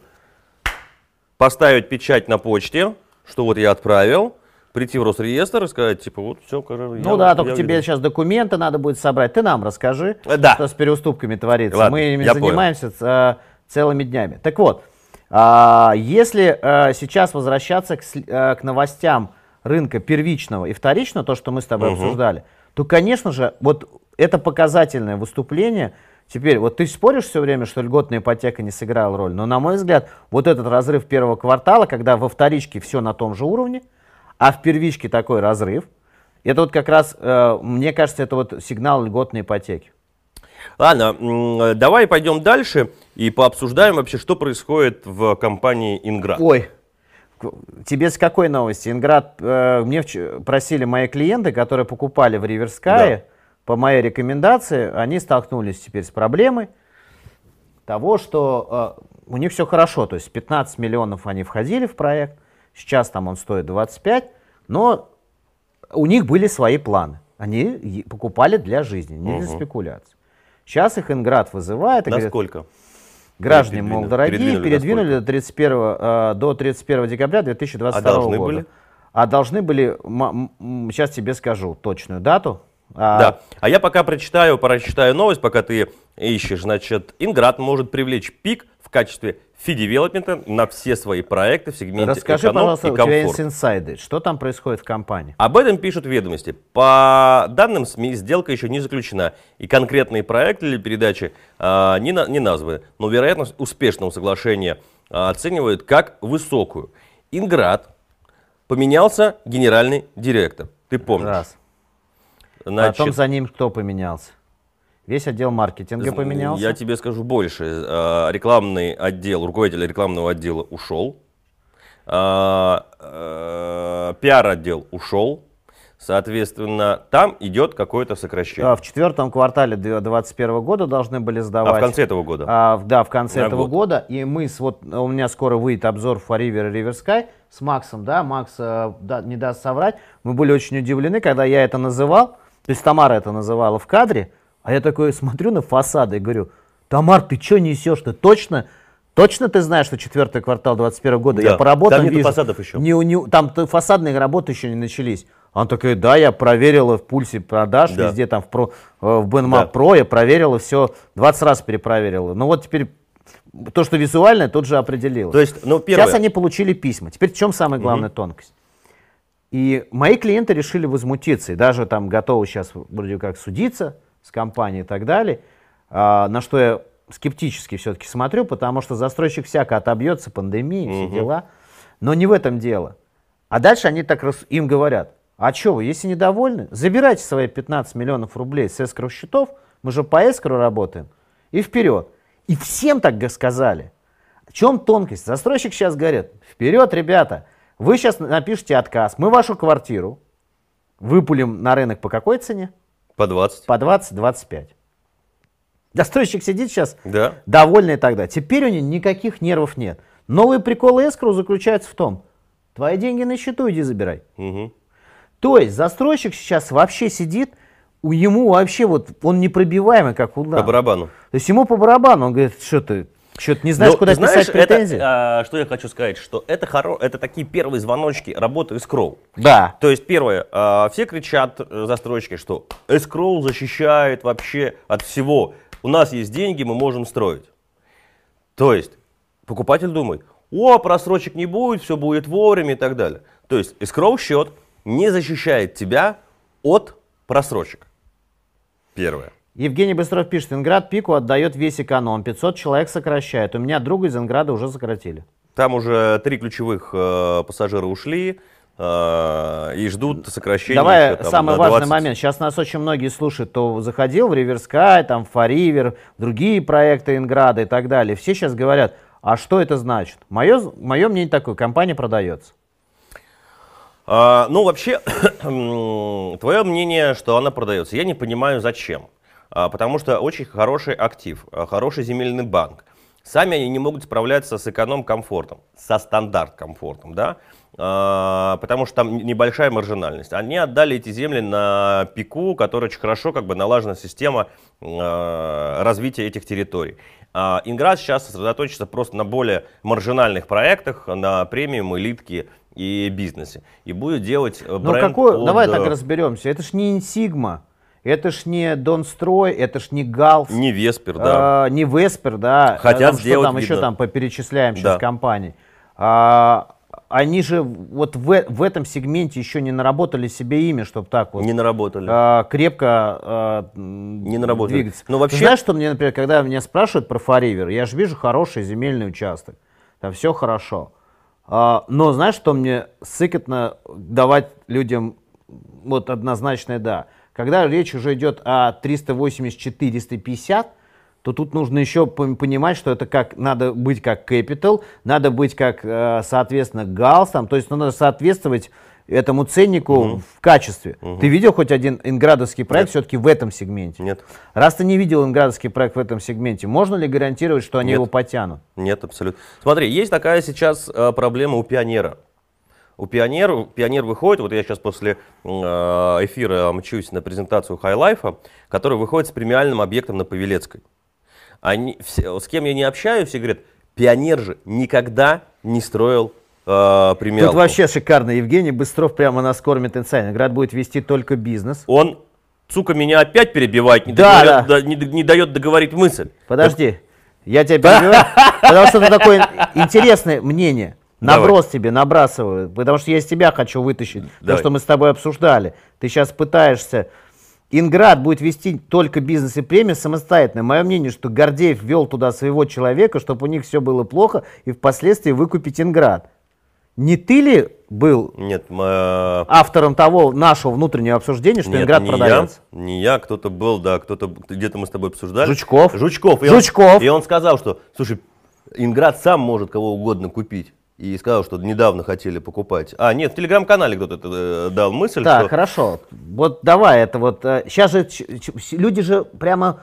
A: поставить печать на почте, что вот я отправил, прийти в Росреестр и сказать, типа, вот все,
B: Ну да, только тебе сейчас документы надо будет собрать. Ты нам расскажи,
A: Э, да.
B: что с переуступками творится.
A: Ладно,
B: Мы ими
A: я понял.
B: занимаемся ц- э, целыми днями. Так вот, а, если э, сейчас возвращаться к, новостям рынка первичного и вторичного, то, что мы с тобой
A: Мгм.
B: обсуждали, то, конечно же, вот это показательное выступление. Теперь, вот ты споришь все время, что льготная ипотека не сыграла роль, но, на мой взгляд, вот этот разрыв первого квартала, когда во вторичке все на том же уровне, а в первичке такой разрыв, это вот как раз, э, мне кажется, это вот сигнал льготной ипотеки.
A: Ладно, э, давай пойдем дальше и пообсуждаем вообще, что происходит в компании Инград.
B: Ой, тебе с какой новости? Инград, э, мне просили мои клиенты, которые покупали в Риверскае, по моей рекомендации, они столкнулись теперь с проблемой того, что э, у них все хорошо, то есть 15 миллионов они входили в проект, сейчас там он стоит 25, но у них были свои планы. Они покупали для жизни, не для
A: Мгм.
B: спекуляций. Сейчас их Инград вызывает и говорит,
A: Насколько?
B: Граждане,
A: Передвинули-
B: мол, дорогие,
A: передвинули
B: передвинули,
A: до
B: до, 31, э, до 31 декабря 2022
A: А должны
B: года.
A: были?
B: А должны были, сейчас тебе скажу точную дату. А,
A: Да. А я пока прочитаю, прочитаю новость, пока ты ищешь. Значит, Инград может привлечь пик в качестве фи-девелопмента на все свои проекты в сегменте
B: Расскажи,
A: эконом
B: пожалуйста,
A: и
B: у тебя
A: комфорт.
B: есть инсайды. Что там происходит в компании?
A: Об этом пишут ведомости. По данным СМИ, сделка еще не заключена, и конкретные проекты или передачи а, не, на- не названы, но вероятность успешного соглашения а, оценивают как высокую. Инград поменялся генеральный директор. Ты помнишь?
B: Раз.
A: Значит,
B: Потом за ним кто поменялся? Весь отдел маркетинга поменялся?
A: Я тебе скажу больше. Э, Рекламный отдел, руководитель рекламного отдела ушел. А, э, Пиар-отдел ушел. Соответственно, там идет какое-то сокращение.
B: А, В четвертом квартале 2021 года должны были
A: А
B: сдавать.
A: в конце этого года?
B: А, да, в конце
A: На
B: этого
A: год.
B: года. И мы с вот у меня скоро выйдет обзор for River и River Sky с Максом, да, Макс э, да, не даст соврать. Мы были очень удивлены, когда я это называл, то есть Тамара это называла в кадре, а я такой смотрю на фасады и говорю, Тамар, ты что несешь? Ты точно, точно ты знаешь, что четвертый квартал 21 года?
A: Да.
B: Я по работам
A: Там нету
B: вижу.
A: фасадов еще.
B: Не, не- там фасадные работы еще не начались. Она такая, да, я проверила в пульсе продаж,
A: Да.
B: везде там в, про, э, в BNMAP
A: Да.
B: Pro, я проверила все, 20 раз перепроверила. Ну вот теперь То, что визуально, тут же определилось.
A: То есть, ну, первое.
B: Сейчас они получили письма. Теперь в чем самая главная тонкость? И мои клиенты решили возмутиться, и даже там готовы сейчас вроде как судиться с компанией и так далее, а, на что я скептически все-таки смотрю, потому что застройщик всяко отобьется, пандемия, все
A: Мгм.
B: дела. Но не в этом дело. А дальше они так им говорят, а что вы, если недовольны, забирайте свои 15 миллионов рублей с эскро счетов, мы же по эскро работаем, и вперед. И всем так сказали. В чем тонкость? Застройщик сейчас говорит, вперед, ребята, вы сейчас напишите отказ, мы вашу квартиру выпулим на рынок по какой цене?
A: По 20.
B: По 20-25. Застройщик сидит сейчас
A: Да.
B: довольный тогда. Теперь у него никаких нервов нет. Новый прикол эскроу заключается в том, твои деньги на счету иди забирай.
A: Мгм.
B: То есть застройщик сейчас вообще сидит, у ему вообще вот, он непробиваемый, как удар.
A: По барабану.
B: То есть ему по барабану, он говорит, что ты, что ты не знаешь,
A: Ну,
B: куда
A: знаешь,
B: писать претензии?
A: Это, а, что я хочу сказать, что это, хоро... это такие первые звоночки работы эскроу.
B: Да.
A: То есть, первое, а, все кричат, э, застройщики, что эскроу защищает вообще от всего. У нас есть деньги, мы можем строить. То есть, покупатель думает, о, просрочек не будет, все будет вовремя и так далее. То есть, эскроу счет не защищает тебя от просрочек. Первое.
B: Евгений Быстров пишет, Инград пику отдает весь эконом, 500 человек сокращает. У меня друга из Инграда уже сократили.
A: Там уже три ключевых э, пассажира ушли э, и ждут сокращения.
B: Давай
A: еще там
B: самый важный
A: 20.
B: момент. Сейчас нас очень многие слушают, то заходил в Риверскай, там, в Фаривер, другие проекты Инграда и так далее. Все сейчас говорят, а что это значит? Мое, мое мнение такое, компания продается.
A: А, ну, вообще, твое мнение, что она продается, я не понимаю, зачем. А, потому что очень хороший актив, а, хороший земельный банк. Сами они не могут справляться с эконом-комфортом, со стандарт-комфортом, да, А, потому что там небольшая маржинальность. Они отдали эти земли на ПИКу, которая очень хорошо как бы налажена система развития этих территорий. Инград сейчас сосредоточится просто на более маржинальных проектах, на премиум, элитке и бизнесе. И будет делать э,
B: Ну
A: бренд
B: какой,
A: под,
B: давай
A: э,
B: так разберемся. Это ж не Инсигма, это ж не Донстрой, это ж не Галс.
A: Не Веспер, да.
B: А, не Веспер, да.
A: Хотят
B: Там что
A: сделать,
B: там еще
A: видно.
B: там поперечисляем сейчас
A: Да.
B: компаний. А, они же вот в, в этом сегменте еще не наработали себе имя, чтобы так вот
A: Не наработали.
B: а, крепко а,
A: Не наработали.
B: двигаться.
A: Ну,
B: Ты
A: вообще-
B: знаешь, что мне, например, когда меня спрашивают про Фаривер, я же вижу хороший земельный участок, там все хорошо. А, но знаешь, что мне сыкотно давать людям вот однозначное да. Когда речь уже идет о 380-450, то тут нужно еще пон- понимать, что это как надо быть как Capital, надо быть как, э, соответственно, Галс, там, то есть ну, надо соответствовать этому ценнику в качестве. Ты видел хоть один инградовский проект все-таки в этом сегменте?
A: Нет,
B: Раз ты не видел инградовский проект в этом сегменте, можно ли гарантировать, что они
A: Нет.
B: его потянут?
A: нет, абсолютно. Смотри, есть такая сейчас э, проблема у пионера. У пионера, пионер выходит, вот я сейчас после э, эфира мчусь на презентацию Хайлайфа, который выходит с премиальным объектом на Павелецкой. Они, все, с кем я не общаюсь, все говорят, пионер же никогда не строил э, премиалку.
B: Тут вообще шикарно. Евгений Быстров прямо нас кормит инсайд. Инград будет вести только бизнес.
A: Он, сука, меня опять перебивает, не,
B: Да,
A: договорит-
B: да.
A: да, не, не дает договорить мысль.
B: Подожди, я тебя перебиваю, потому что это такое интересное мнение.
A: Давай.
B: Наброс тебе набрасываю, потому что я из тебя хочу вытащить то,
A: Давай.
B: что мы с тобой обсуждали. Ты сейчас пытаешься... Инград будет вести только бизнес и премии самостоятельно. Мое мнение, что Гордеев вел туда своего человека, чтобы у них все было плохо, и впоследствии выкупить Инград. Не ты ли был
A: Нет, м, э,
B: автором того нашего внутреннего обсуждения, что
A: Нет,
B: Инград
A: не
B: продается?
A: Я, не я, кто-то был, да, кто-то где-то мы с тобой обсуждали.
B: Жучков.
A: Жучков. И
B: Жучков.
A: Он, и он сказал, что, слушай, Инград сам может кого угодно купить. И сказал, что недавно хотели покупать. А, нет, в телеграм-канале кто-то это, э, дал мысль,
B: Так,
A: что...
B: хорошо. Вот давай это вот. Сейчас же ч- с- люди же прямо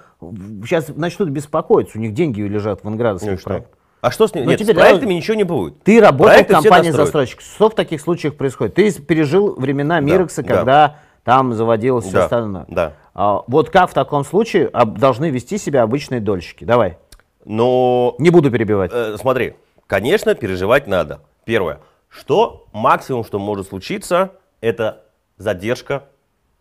B: сейчас начнут беспокоиться. У них деньги лежат в
A: Ну и
B: инградовских
A: что?
B: проектах.
A: А что с ним?
B: Ну,
A: Нет,
B: теперь
A: с проектами
B: давай-
A: ничего не будет.
B: Ты работал
A: Проекты
B: в
A: все
B: компании застройщик. Что в таких случаях происходит? Ты пережил времена Мирекса,
A: да.
B: когда там заводилось все
A: Да,
B: остальное.
A: да.
B: А, вот как в таком случае должны вести себя обычные дольщики? Давай.
A: Но
B: Не буду перебивать.
A: Э, смотри, конечно, переживать надо. Первое. Что максимум, что может случиться, это задержка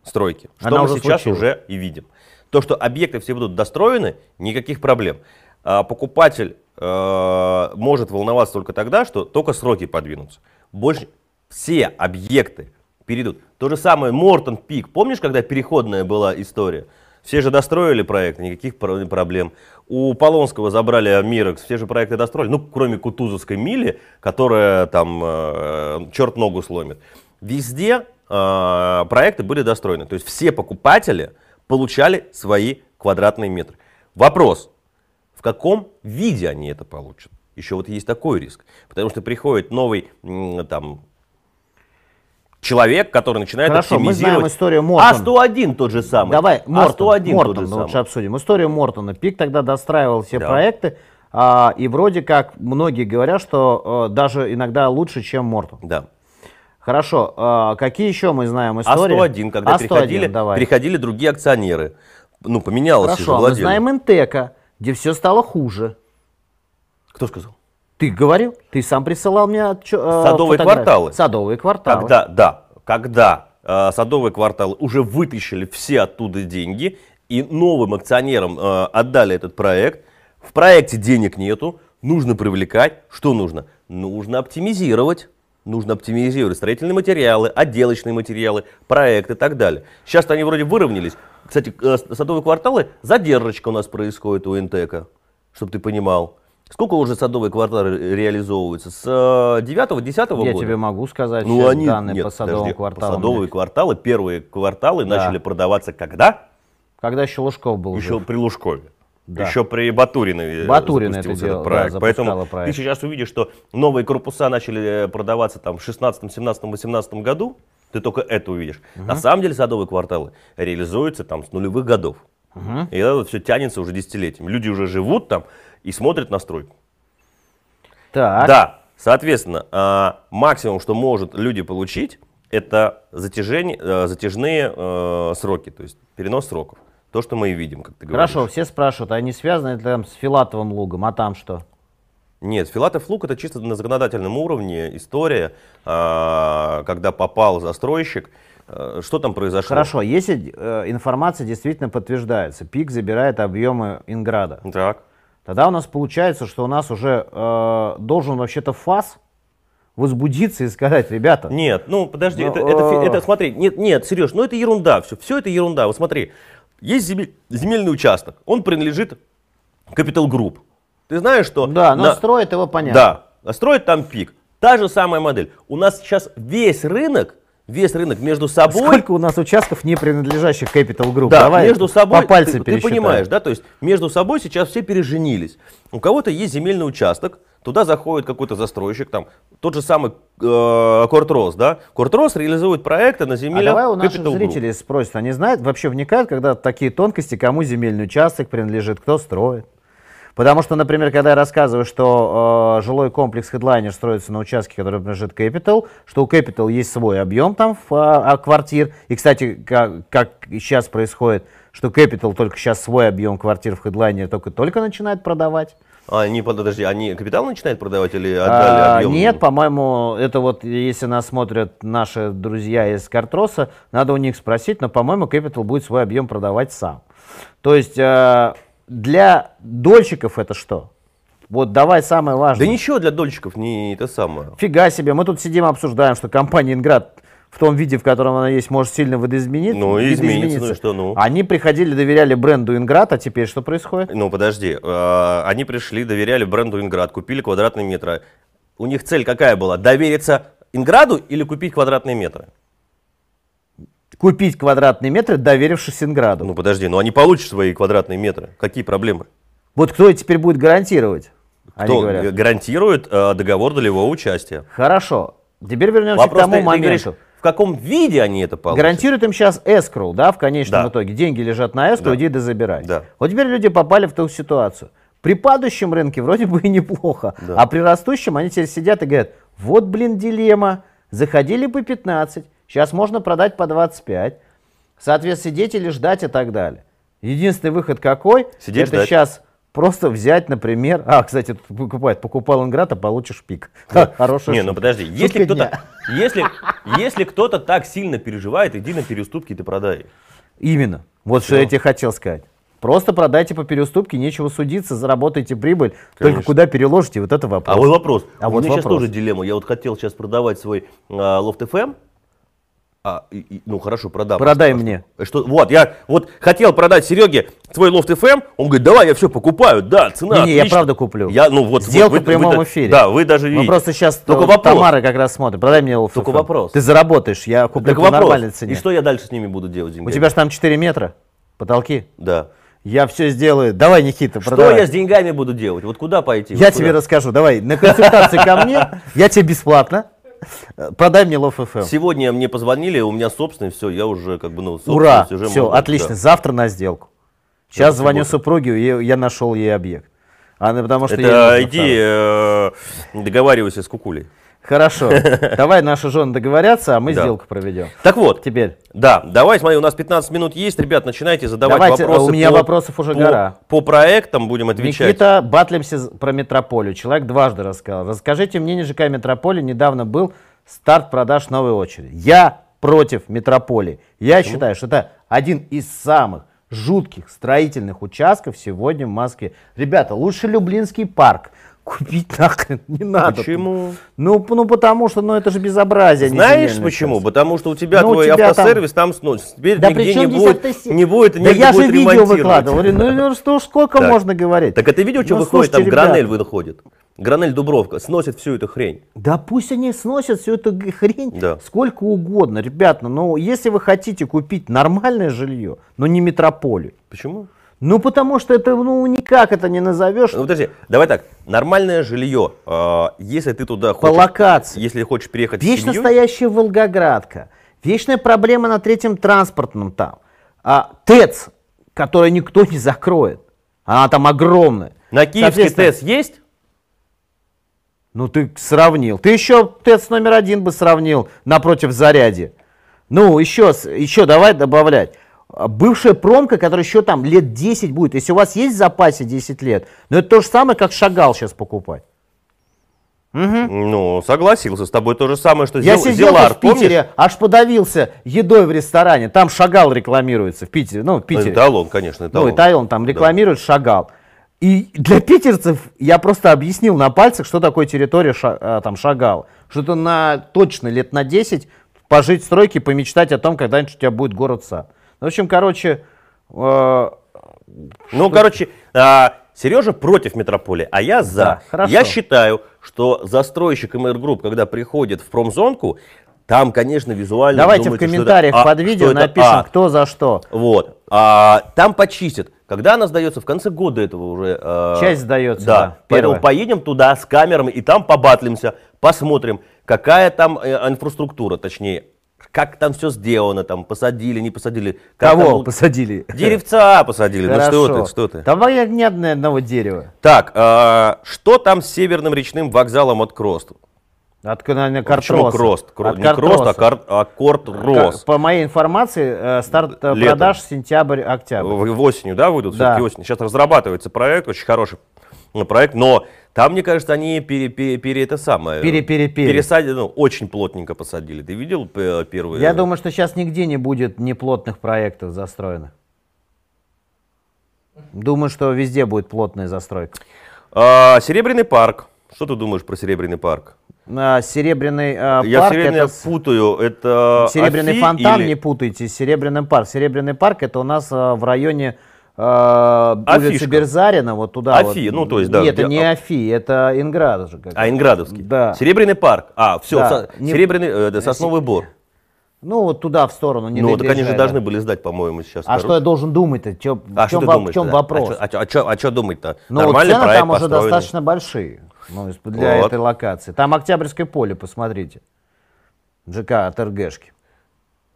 A: стройки. Что
B: Она
A: мы
B: уже
A: сейчас
B: случилась.
A: уже и видим. То, что объекты все будут достроены, никаких проблем. А покупатель э, может волноваться только тогда, что только сроки подвинутся. Больше все объекты перейдут. То же самое Мортон Пик. Помнишь, когда переходная была история? Все же достроили проект, никаких проблем. У Полонского забрали Мирекс, все же проекты достроили, ну, кроме Кутузовской мили, которая там э, черт ногу сломит. Везде э, проекты были достроены. То есть все покупатели получали свои квадратные метры. Вопрос, в каком виде они это получат? Еще вот есть такой риск. Потому что приходит новый там, человек, который начинает
B: Хорошо,
A: оптимизировать.
B: мы знаем историю Мортона.
A: А101 тот же самый.
B: Давай, Мортон,
A: А101
B: Мортон
A: тот же самый.
B: лучше обсудим. Историю Мортона. Пик тогда достраивал все
A: Да.
B: проекты, а, и вроде как многие говорят, что э, даже иногда лучше, чем Мортон.
A: Да.
B: Хорошо, а, какие еще мы знаем истории?
A: А101, когда
B: А101,
A: переходили,
B: давай.
A: переходили другие акционеры. Ну, поменялось же
B: Хорошо, а мы
A: владелец.
B: знаем Интека, где все стало хуже.
A: Кто сказал?
B: Ты говорил, ты сам присылал мне отчё- э,
A: Садовые
B: фотографии.
A: кварталы.
B: Садовые кварталы.
A: Когда, да, когда э, садовые кварталы уже вытащили все оттуда деньги и новым акционерам э, отдали этот проект, в проекте денег нету, нужно привлекать. Что нужно? Нужно оптимизировать. Нужно оптимизировать строительные материалы, отделочные материалы, проекты и так далее. Сейчас они вроде выровнялись. Кстати, э, садовые кварталы, задержка у нас происходит у Интека, чтобы ты понимал. Сколько уже садовые кварталы реализовываются? С 9-10 года?
B: Я тебе могу сказать
A: Ну, они,
B: данные
A: нет,
B: по садовым
A: подожди,
B: кварталам.
A: Садовые кварталы, первые кварталы
B: Да.
A: начали продаваться когда?
B: Когда еще Лужков был
A: Еще
B: жив.
A: при Лужкове.
B: Да.
A: Еще при Батуринове э,
B: Батурин это делал,
A: этот
B: да,
A: проект.
B: запускала
A: Поэтому
B: проект.
A: ты сейчас увидишь, что новые корпуса начали э, продаваться там в 16, 17, 18 году. Ты только это увидишь. На самом деле садовые кварталы реализуются там с нулевых годов. И это все тянется уже десятилетиями. Люди уже живут там и смотрят на стройку.
B: Так,
A: Да, соответственно, а, максимум, что может люди получить, это затяжение, э, затяжные э, сроки, то есть перенос сроков. То, что мы и видим, как ты говоришь.
B: хорошо, все спрашивают, а не связано это там с Филатовым лугом, а там что?
A: Нет, Филатов лук это чисто на законодательном уровне история, а, когда попал застройщик. Э, Что там произошло?
B: Хорошо, если э, информация действительно подтверждается, ПИК забирает объемы Инграда,
A: Так.
B: тогда у нас получается, что у нас уже э, должен вообще-то ФАС возбудиться и сказать, ребята,
A: Нет, ну подожди,
B: Ну,
A: это, это,
B: э.
A: это, смотри, нет, нет, Сереж, ну это ерунда, все, все это ерунда. Вот смотри, есть земель- земельный участок, он принадлежит Capital Group. Ты знаешь, что...
B: да, но
A: на-
B: строит его понятно.
A: Да, а строит там пик. Та же самая модель. У нас сейчас весь рынок, весь рынок между собой...
B: Сколько у нас участков, не принадлежащих Capital Group?
A: Да,
B: Давай
A: между собой,
B: по пальцам
A: ты, ты понимаешь, да, то есть между собой сейчас все переженились. У кого-то есть земельный участок, туда заходит какой-то застройщик, там, тот же самый э, Кортрос, да, Кортрос реализует проекты на
B: А
A: земле
B: давай у наших
A: Capital Group.
B: зрителей спросят, они знают, вообще вникают, когда такие тонкости, кому земельный участок принадлежит, кто строит? Потому что, например, когда я рассказываю, что э, жилой комплекс Headliner строится на участке, который принадлежит Capital, что у Capital есть свой объем там в, а, а, квартир, и, кстати, как, как сейчас происходит, что Capital только сейчас свой объем квартир в Headliner только-только начинает продавать.
A: А, они, подожди, они капитал начинают продавать или отдали
B: А,
A: объем?
B: Нет, по-моему, это вот, если нас смотрят наши друзья из Картроса, надо у них спросить, но, по-моему, Capital будет свой объем продавать сам. То есть э, для дольщиков это что? Вот давай самое
A: Да
B: важное.
A: ничего для дольщиков не это самое.
B: Фига себе, мы тут сидим обсуждаем, что компания Инград в том виде, в котором она есть, может сильно видоизмениться.
A: Ну, изменится, ну и что, ну?
B: Они приходили, доверяли бренду Инград, а теперь что происходит?
A: Ну, подожди, э, они пришли, доверяли бренду Инград, купили квадратные метры. У них цель какая была? Довериться Инграду или купить квадратные метры?
B: Купить квадратные метры, доверившись Инграду.
A: Ну, подожди, ну они получат свои квадратные метры. Какие проблемы?
B: Вот кто теперь будет гарантировать?
A: Кто
B: говорят.
A: гарантирует э, договор долевого участия?
B: Хорошо. Теперь вернемся
A: Вопрос,
B: к тому
A: ты- ты говоришь,
B: моменту.
A: в каком виде они это получат?
B: Гарантирует им сейчас escrow, да, в конечном
A: Да.
B: итоге. Деньги лежат на escrow,
A: Да.
B: иди да забирай.
A: Да.
B: Вот теперь люди попали в ту ситуацию. При падающем рынке вроде бы и неплохо,
A: Да.
B: а при растущем они теперь сидят и говорят, вот, блин, дилемма, заходили по 15, сейчас можно продать по 25, соответственно, сидеть или ждать и так далее. Единственный выход какой?
A: Сидеть,
B: Это
A: ждать.
B: сейчас просто взять, например, а, кстати, покупает, покупал Инград, а получишь пик. Хорошая
A: Не, ну подожди, если кто-то, если, если кто-то так сильно переживает, иди на переуступки и ты продай.
B: Именно. Вот что я тебе хотел сказать. Просто продайте по переуступке, нечего судиться, заработайте прибыль. Только
A: Конечно.
B: куда переложите, вот это вопрос.
A: А вот вопрос.
B: А
A: У
B: вот
A: меня сейчас
B: вопрос.
A: тоже дилемма. Я вот хотел сейчас продавать свой а, лофт FM. А, и- и- ну хорошо, продам.
B: Продай мне.
A: Что, вот, я вот хотел продать Сереге свой лофт FM, он говорит, давай, я все покупаю, да, цена
B: Не-не, я
A: отлично».
B: правда куплю.
A: Я, ну вот,
B: Сделку
A: вот
B: в прямом
A: да-
B: эфире.
A: Да, вы даже
B: Мы
A: видите.
B: просто сейчас
A: Только
B: э,
A: вопрос.
B: Тамара как раз смотрит. Продай мне LFF.
A: Только вопрос.
B: Ты заработаешь, я куплю по нормальной цене.
A: И что я дальше с ними буду делать,
B: У
A: деньгами?
B: тебя же там 4 метра потолки.
A: Да.
B: Я все сделаю. Давай, Никита,
A: Что
B: продавай.
A: я с деньгами буду делать? Вот куда пойти?
B: Я
A: Вот
B: тебе
A: куда?
B: расскажу. Давай, на консультации ко мне, я тебе бесплатно. Продай мне Love FM.
A: Сегодня мне позвонили, у меня собственный, все, я уже как бы, ну,
B: Ура,
A: уже
B: все,
A: можно,
B: отлично.
A: да.
B: Завтра на сделку. Сейчас
A: Это
B: звоню супруге, я нашел ей объект. Она, потому что
A: Это иди э, договаривайся с Кукулей.
B: Хорошо. Давай наши жены договорятся, а мы
A: Да.
B: сделку проведем.
A: Так вот,
B: Теперь.
A: да, давай, смотри, у нас 15 минут есть, ребят, начинайте задавать
B: Давайте,
A: вопросы.
B: у меня
A: по-
B: вопросов уже
A: по-
B: гора.
A: По проектам будем отвечать.
B: Никита, батлимся про метрополию. Человек дважды рассказал. Расскажите мнение ЖК Метрополии. Недавно был старт продаж новой очереди. Я против метрополии. Я считаю, что это один из самых жутких строительных участков сегодня в Москве. Ребята, лучше Люблинский парк купить нахрен не надо.
A: Почему?
B: Ну, ну потому что, ну это же безобразие. а не
A: Знаешь почему?
B: участок.
A: Потому что у тебя
B: Ну, у
A: твой
B: тебя там-
A: автосервис там, ну, теперь
B: Да
A: нигде не будет,
B: автосервис?
A: не будет,
B: Да
A: негде
B: я же
A: будет
B: видео
A: ремонтировать.
B: выкладывал. Говорю, ну, ну что сколько
A: Так.
B: можно говорить?
A: Так а ты видел, что
B: Ну,
A: выходит,
B: слушайте,
A: там гранель
B: ребята.
A: выходит? Гранель Дубровка сносит всю эту хрень.
B: Да пусть они сносят всю эту хрень
A: Да.
B: сколько угодно. Ребята, ну если вы хотите купить нормальное жилье, но не метрополию,
A: Почему?
B: Ну потому что это, ну никак это не назовешь.
A: Ну подожди, давай так, нормальное жилье, э, если ты туда
B: По
A: хочешь,
B: локации.
A: если хочешь переехать
B: Вечно
A: семьей,
B: стоящая Волгоградка, вечная проблема на третьем транспортном там, а, ТЭЦ, который никто не закроет, она там огромная.
A: на Киевский ТЭС есть?
B: Ну ты сравнил. Ты еще ТЭЦ номер один бы сравнил напротив Заряди. Ну, еще, еще давай добавлять. А, Бывшая промка, которая еще там лет 10 будет. Если у вас есть в запасе 10 лет, ну это то же самое, как Шагал сейчас покупать.
A: Ну, согласился с тобой, то же самое, что
B: Я
A: Зел-
B: сидел
A: Зелар,
B: в Питере,
A: помнишь?
B: аж подавился едой в ресторане. Там Шагал рекламируется в Питере. Ну, в Питере.
A: Эталон, конечно, эталон.
B: Ну, Эталон там рекламирует Шагал. И для питерцев я просто объяснил на пальцах, что такое территория Ша- а, там, Шагал. Что это на, точно лет на 10 пожить в стройке, помечтать о том, когда-нибудь у тебя будет город-сад. Ну, в общем, короче, э,
A: Ну, короче, а, Сережа против метрополии, а я за.
B: Да, хорошо.
A: Я считаю, что застройщик MR Group, когда приходит в промзонку, там, конечно, визуально
B: давайте в
A: думаете, это
B: комментариях
A: А,
B: под видео
A: это
B: напишем,
A: А.
B: кто за что.
A: Вот. А, там почистят. Когда она сдается? В конце года этого уже. а,
B: Часть сдается,
A: Да.
B: да,
A: Поэтому
B: первая.
A: поедем туда с камерами и там побатлимся, посмотрим, какая там э, инфраструктура, точнее, как там все сделано, там посадили, не посадили. как там
B: Кого
A: будут-
B: посадили?
A: Деревца посадили. Ну что
B: Хорошо.
A: ты, что ты?
B: Давай ни одного дерева.
A: Так, а, что там с северным речным вокзалом от Крост?
B: От, наверное,
A: Почему. Крост? Кро-
B: От
A: Не Крост, а, кар, а Корт Рос.
B: По моей информации, э, старт э,
A: Летом.
B: продаж сентябрь-октябрь.
A: В, в осенью, да, выйдут?
B: Да.
A: Осенью. Сейчас разрабатывается проект, очень хороший проект, но там, мне кажется, они пере, пере, пере- это самое.
B: Пере-пере-пере.
A: Пересадили, ну, очень плотненько посадили. Ты видел п- первые?
B: Я думаю, что сейчас нигде не будет неплотных проектов застроенных. Думаю, что везде будет плотная застройка.
A: А, Серебряный парк. Что ты думаешь про Серебряный парк?
B: А, Серебряный
A: Я
B: парк
A: все время
B: это
A: путаю. Это
B: Серебряный
A: Афи
B: фонтан,
A: или-
B: не путайте, с Серебряным парк. Серебряный парк это у нас а, в районе а, улицы
A: Афишка.
B: Берзарина, вот туда.
A: Афи,
B: вот.
A: ну, то есть, да,
B: Нет, это
A: где-
B: не Афи, это Инград же. как
A: А, Инградовский.
B: Да.
A: Серебряный парк. А, все,
B: Да, не-
A: Серебряный, э, это Сосновый Бор.
B: Ну, вот туда, в сторону, не
A: Ну, так они же должны были сдать, по-моему, сейчас.
B: А что я должен думать-то? Чё-
A: А что
B: чем,
A: ты
B: во-
A: думаешь?
B: в чем
A: да?
B: вопрос?
A: А что думать-то?
B: Ну, вот цены там уже
A: построенный.
B: достаточно большие ну, для
A: Вот.
B: этой локации. Там Октябрьское поле, посмотрите. ЖК от РГшки.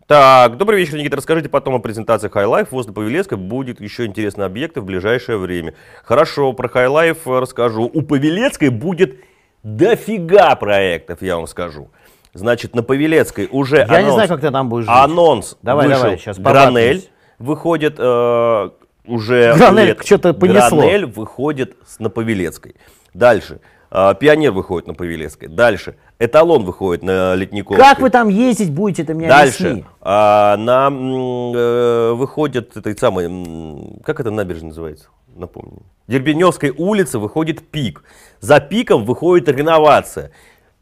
A: Так, добрый вечер, Никита. Расскажите потом о презентации High Life. Возле Павелецка будет еще интересные объекты в ближайшее время. Хорошо, про High Life расскажу. У Павелецкой будет дофига проектов, я вам скажу. Значит, на Павелецкой уже
B: Я не
A: анонс,
B: знаю, как ты там будешь жить.
A: анонс
B: Давай,
A: вышел.
B: давай, щас
A: Гранель выходит э, уже
B: Гранель
A: лет-
B: что-то понесло.
A: Гранель выходит с- на Павелецкой. Дальше. А, Пионер выходит на Павелецкой. Дальше. Эталон выходит на Летниковской.
B: Как вы там ездить будете, ты мне
A: Дальше.
B: объясни.
A: А, на, э, выходит этой самой, как это набережная называется? Напомню. Дербеневской улицы выходит пик. За пиком выходит реновация.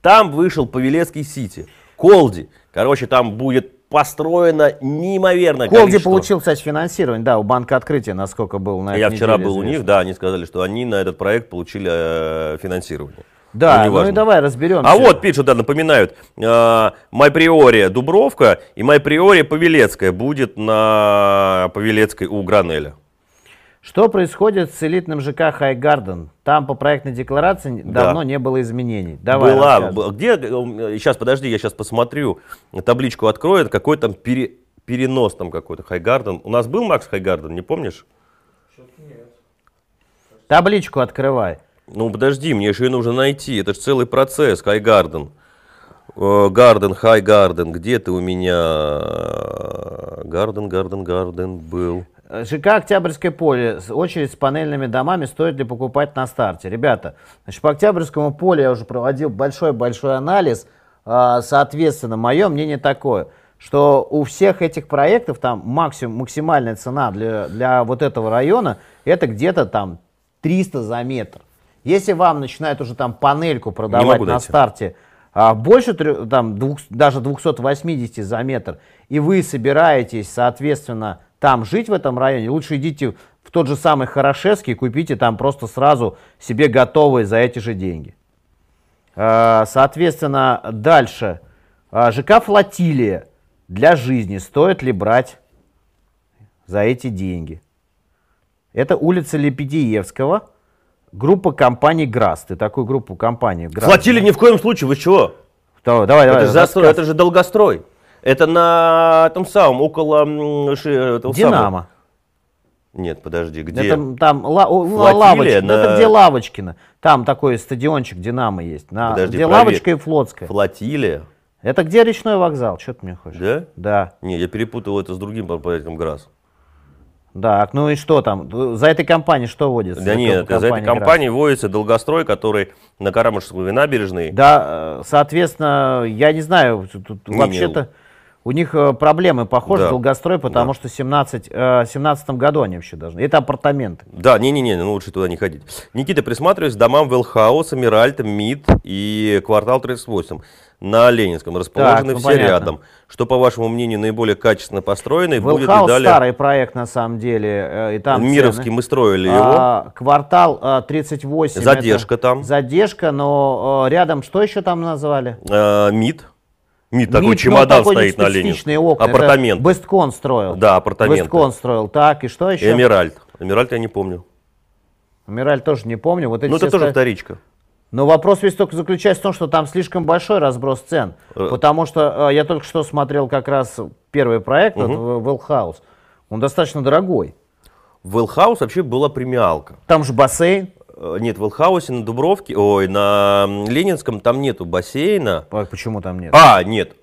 A: Там вышел Павелецкий Сити. Колди. Короче, там будет построено неимоверное
B: Колди
A: количество.
B: получил, кстати, финансирование, да, у банка открытия, насколько был на
A: Я вчера был у них,
B: известно.
A: да, они сказали, что они на этот проект получили э, финансирование.
B: Да,
A: Ну,
B: ну, и давай разберемся.
A: А вот пишут, да, напоминают, э, Майприория Дубровка и Майприория Павелецкая будет на Павелецкой у Гранеля.
B: Что происходит с элитным ЖК Хайгарден? Там по проектной декларации
A: Да.
B: давно не было изменений. Давай
A: Была,
B: рассказывай.
A: б- где, сейчас, подожди, я сейчас посмотрю, табличку открою, это какой там пере- перенос там какой-то, Хайгарден. У нас был Макс Хайгарден, не помнишь?
B: Табличку открывай.
A: Ну, подожди, мне еще и нужно найти. Это же целый процесс, Хайгарден. Э, Гарден, Хайгарден, где ты у меня? Гарден, Гарден, Гарден был.
B: ЖК Октябрьское поле. Очередь с панельными домами стоит ли покупать на старте? Ребята, значит, по Октябрьскому полю я уже проводил большой-большой анализ. А, Соответственно, мое мнение такое, что у всех этих проектов там максимум, максимальная цена для, для вот этого района это где-то там 300 за метр. Если вам начинают уже там панельку продавать на
A: найти.
B: старте а, больше там, двух- даже 280 за метр, и вы собираетесь, соответственно, там жить в этом районе, лучше идите в тот же самый Хорошевский, купите там просто сразу себе готовые за эти же деньги. А, Соответственно, дальше. А, ЖК «Флотилия» для жизни стоит ли брать за эти деньги? Это улица Лепедиевского, группа компаний ГРАС. Ты такую группу компаний ГРАС
A: Флотили ни в коем случае, вы чего?
B: Давай, давай, давай.
A: это, же застрой, это же долгострой. Это на том самом, около... м, ши- этого самого.
B: Динамо.
A: Нет, подожди, где?
B: Это там ла,
A: Флотилия
B: лавочка.
A: на-
B: Это где Лавочкина. Там такой стадиончик Динамо есть. На,
A: Подожди,
B: где
A: проверь.
B: Лавочка и Флотская.
A: Флотилия,
B: Это где речной вокзал? Что ты мне хочешь?
A: да?
B: Да.
A: Не, я перепутал это с другим проектом ГРАС.
B: Так, ну и что там? За этой компанией что водится?
A: Да
B: За
A: нет, за этой
B: компанией
A: компанией водится долгострой, который на Карамышевской набережной.
B: Да, э, соответственно, я не знаю, тут- вообще-то у них э, проблемы похожи,
A: Да.
B: долгострой, потому
A: Да.
B: что в 17, э, 17 году они вообще должны. Это апартаменты.
A: Да, не-не-не, ну лучше туда не ходить. Никита, присматриваюсь к домам Велхаус, Эмиральт, МИД и квартал 38 на Ленинском. Расположены
B: ну,
A: все
B: понятно.
A: рядом. Что, по вашему мнению, наиболее качественно построено будет
B: Велхаус
A: далее?
B: старый проект на самом деле. э, И там
A: Мировский
B: цены.
A: мы строили его.
B: А, квартал а, 38.
A: Задержка
B: это
A: там.
B: Задержка, но а, рядом что еще там назвали?
A: А, МИД. МИД, такой
B: МИД, ну,
A: чемодан
B: такой
A: стоит на Ленинском.
B: окна.
A: Апартамент.
B: Бесткон строил.
A: Да, апартаменты.
B: Бесткон строил. Так, и что еще?
A: Эмиральт. Эмиральт я не помню.
B: Мираль тоже не помню. Вот эти
A: Ну, это тоже
B: ста-
A: вторичка.
B: Но вопрос весь только заключается в том, что там слишком большой разброс цен.
A: Э.
B: Потому что э, я только что смотрел как раз первый проект, вот, в- Велхаус. Он достаточно дорогой.
A: В Велхаус вообще была премиалка.
B: Там же бассейн.
A: Э, Нет, в Велхаусе на Дубровке, ой, на Ленинском там нету бассейна.
B: А Почему там нет?
A: А, нет.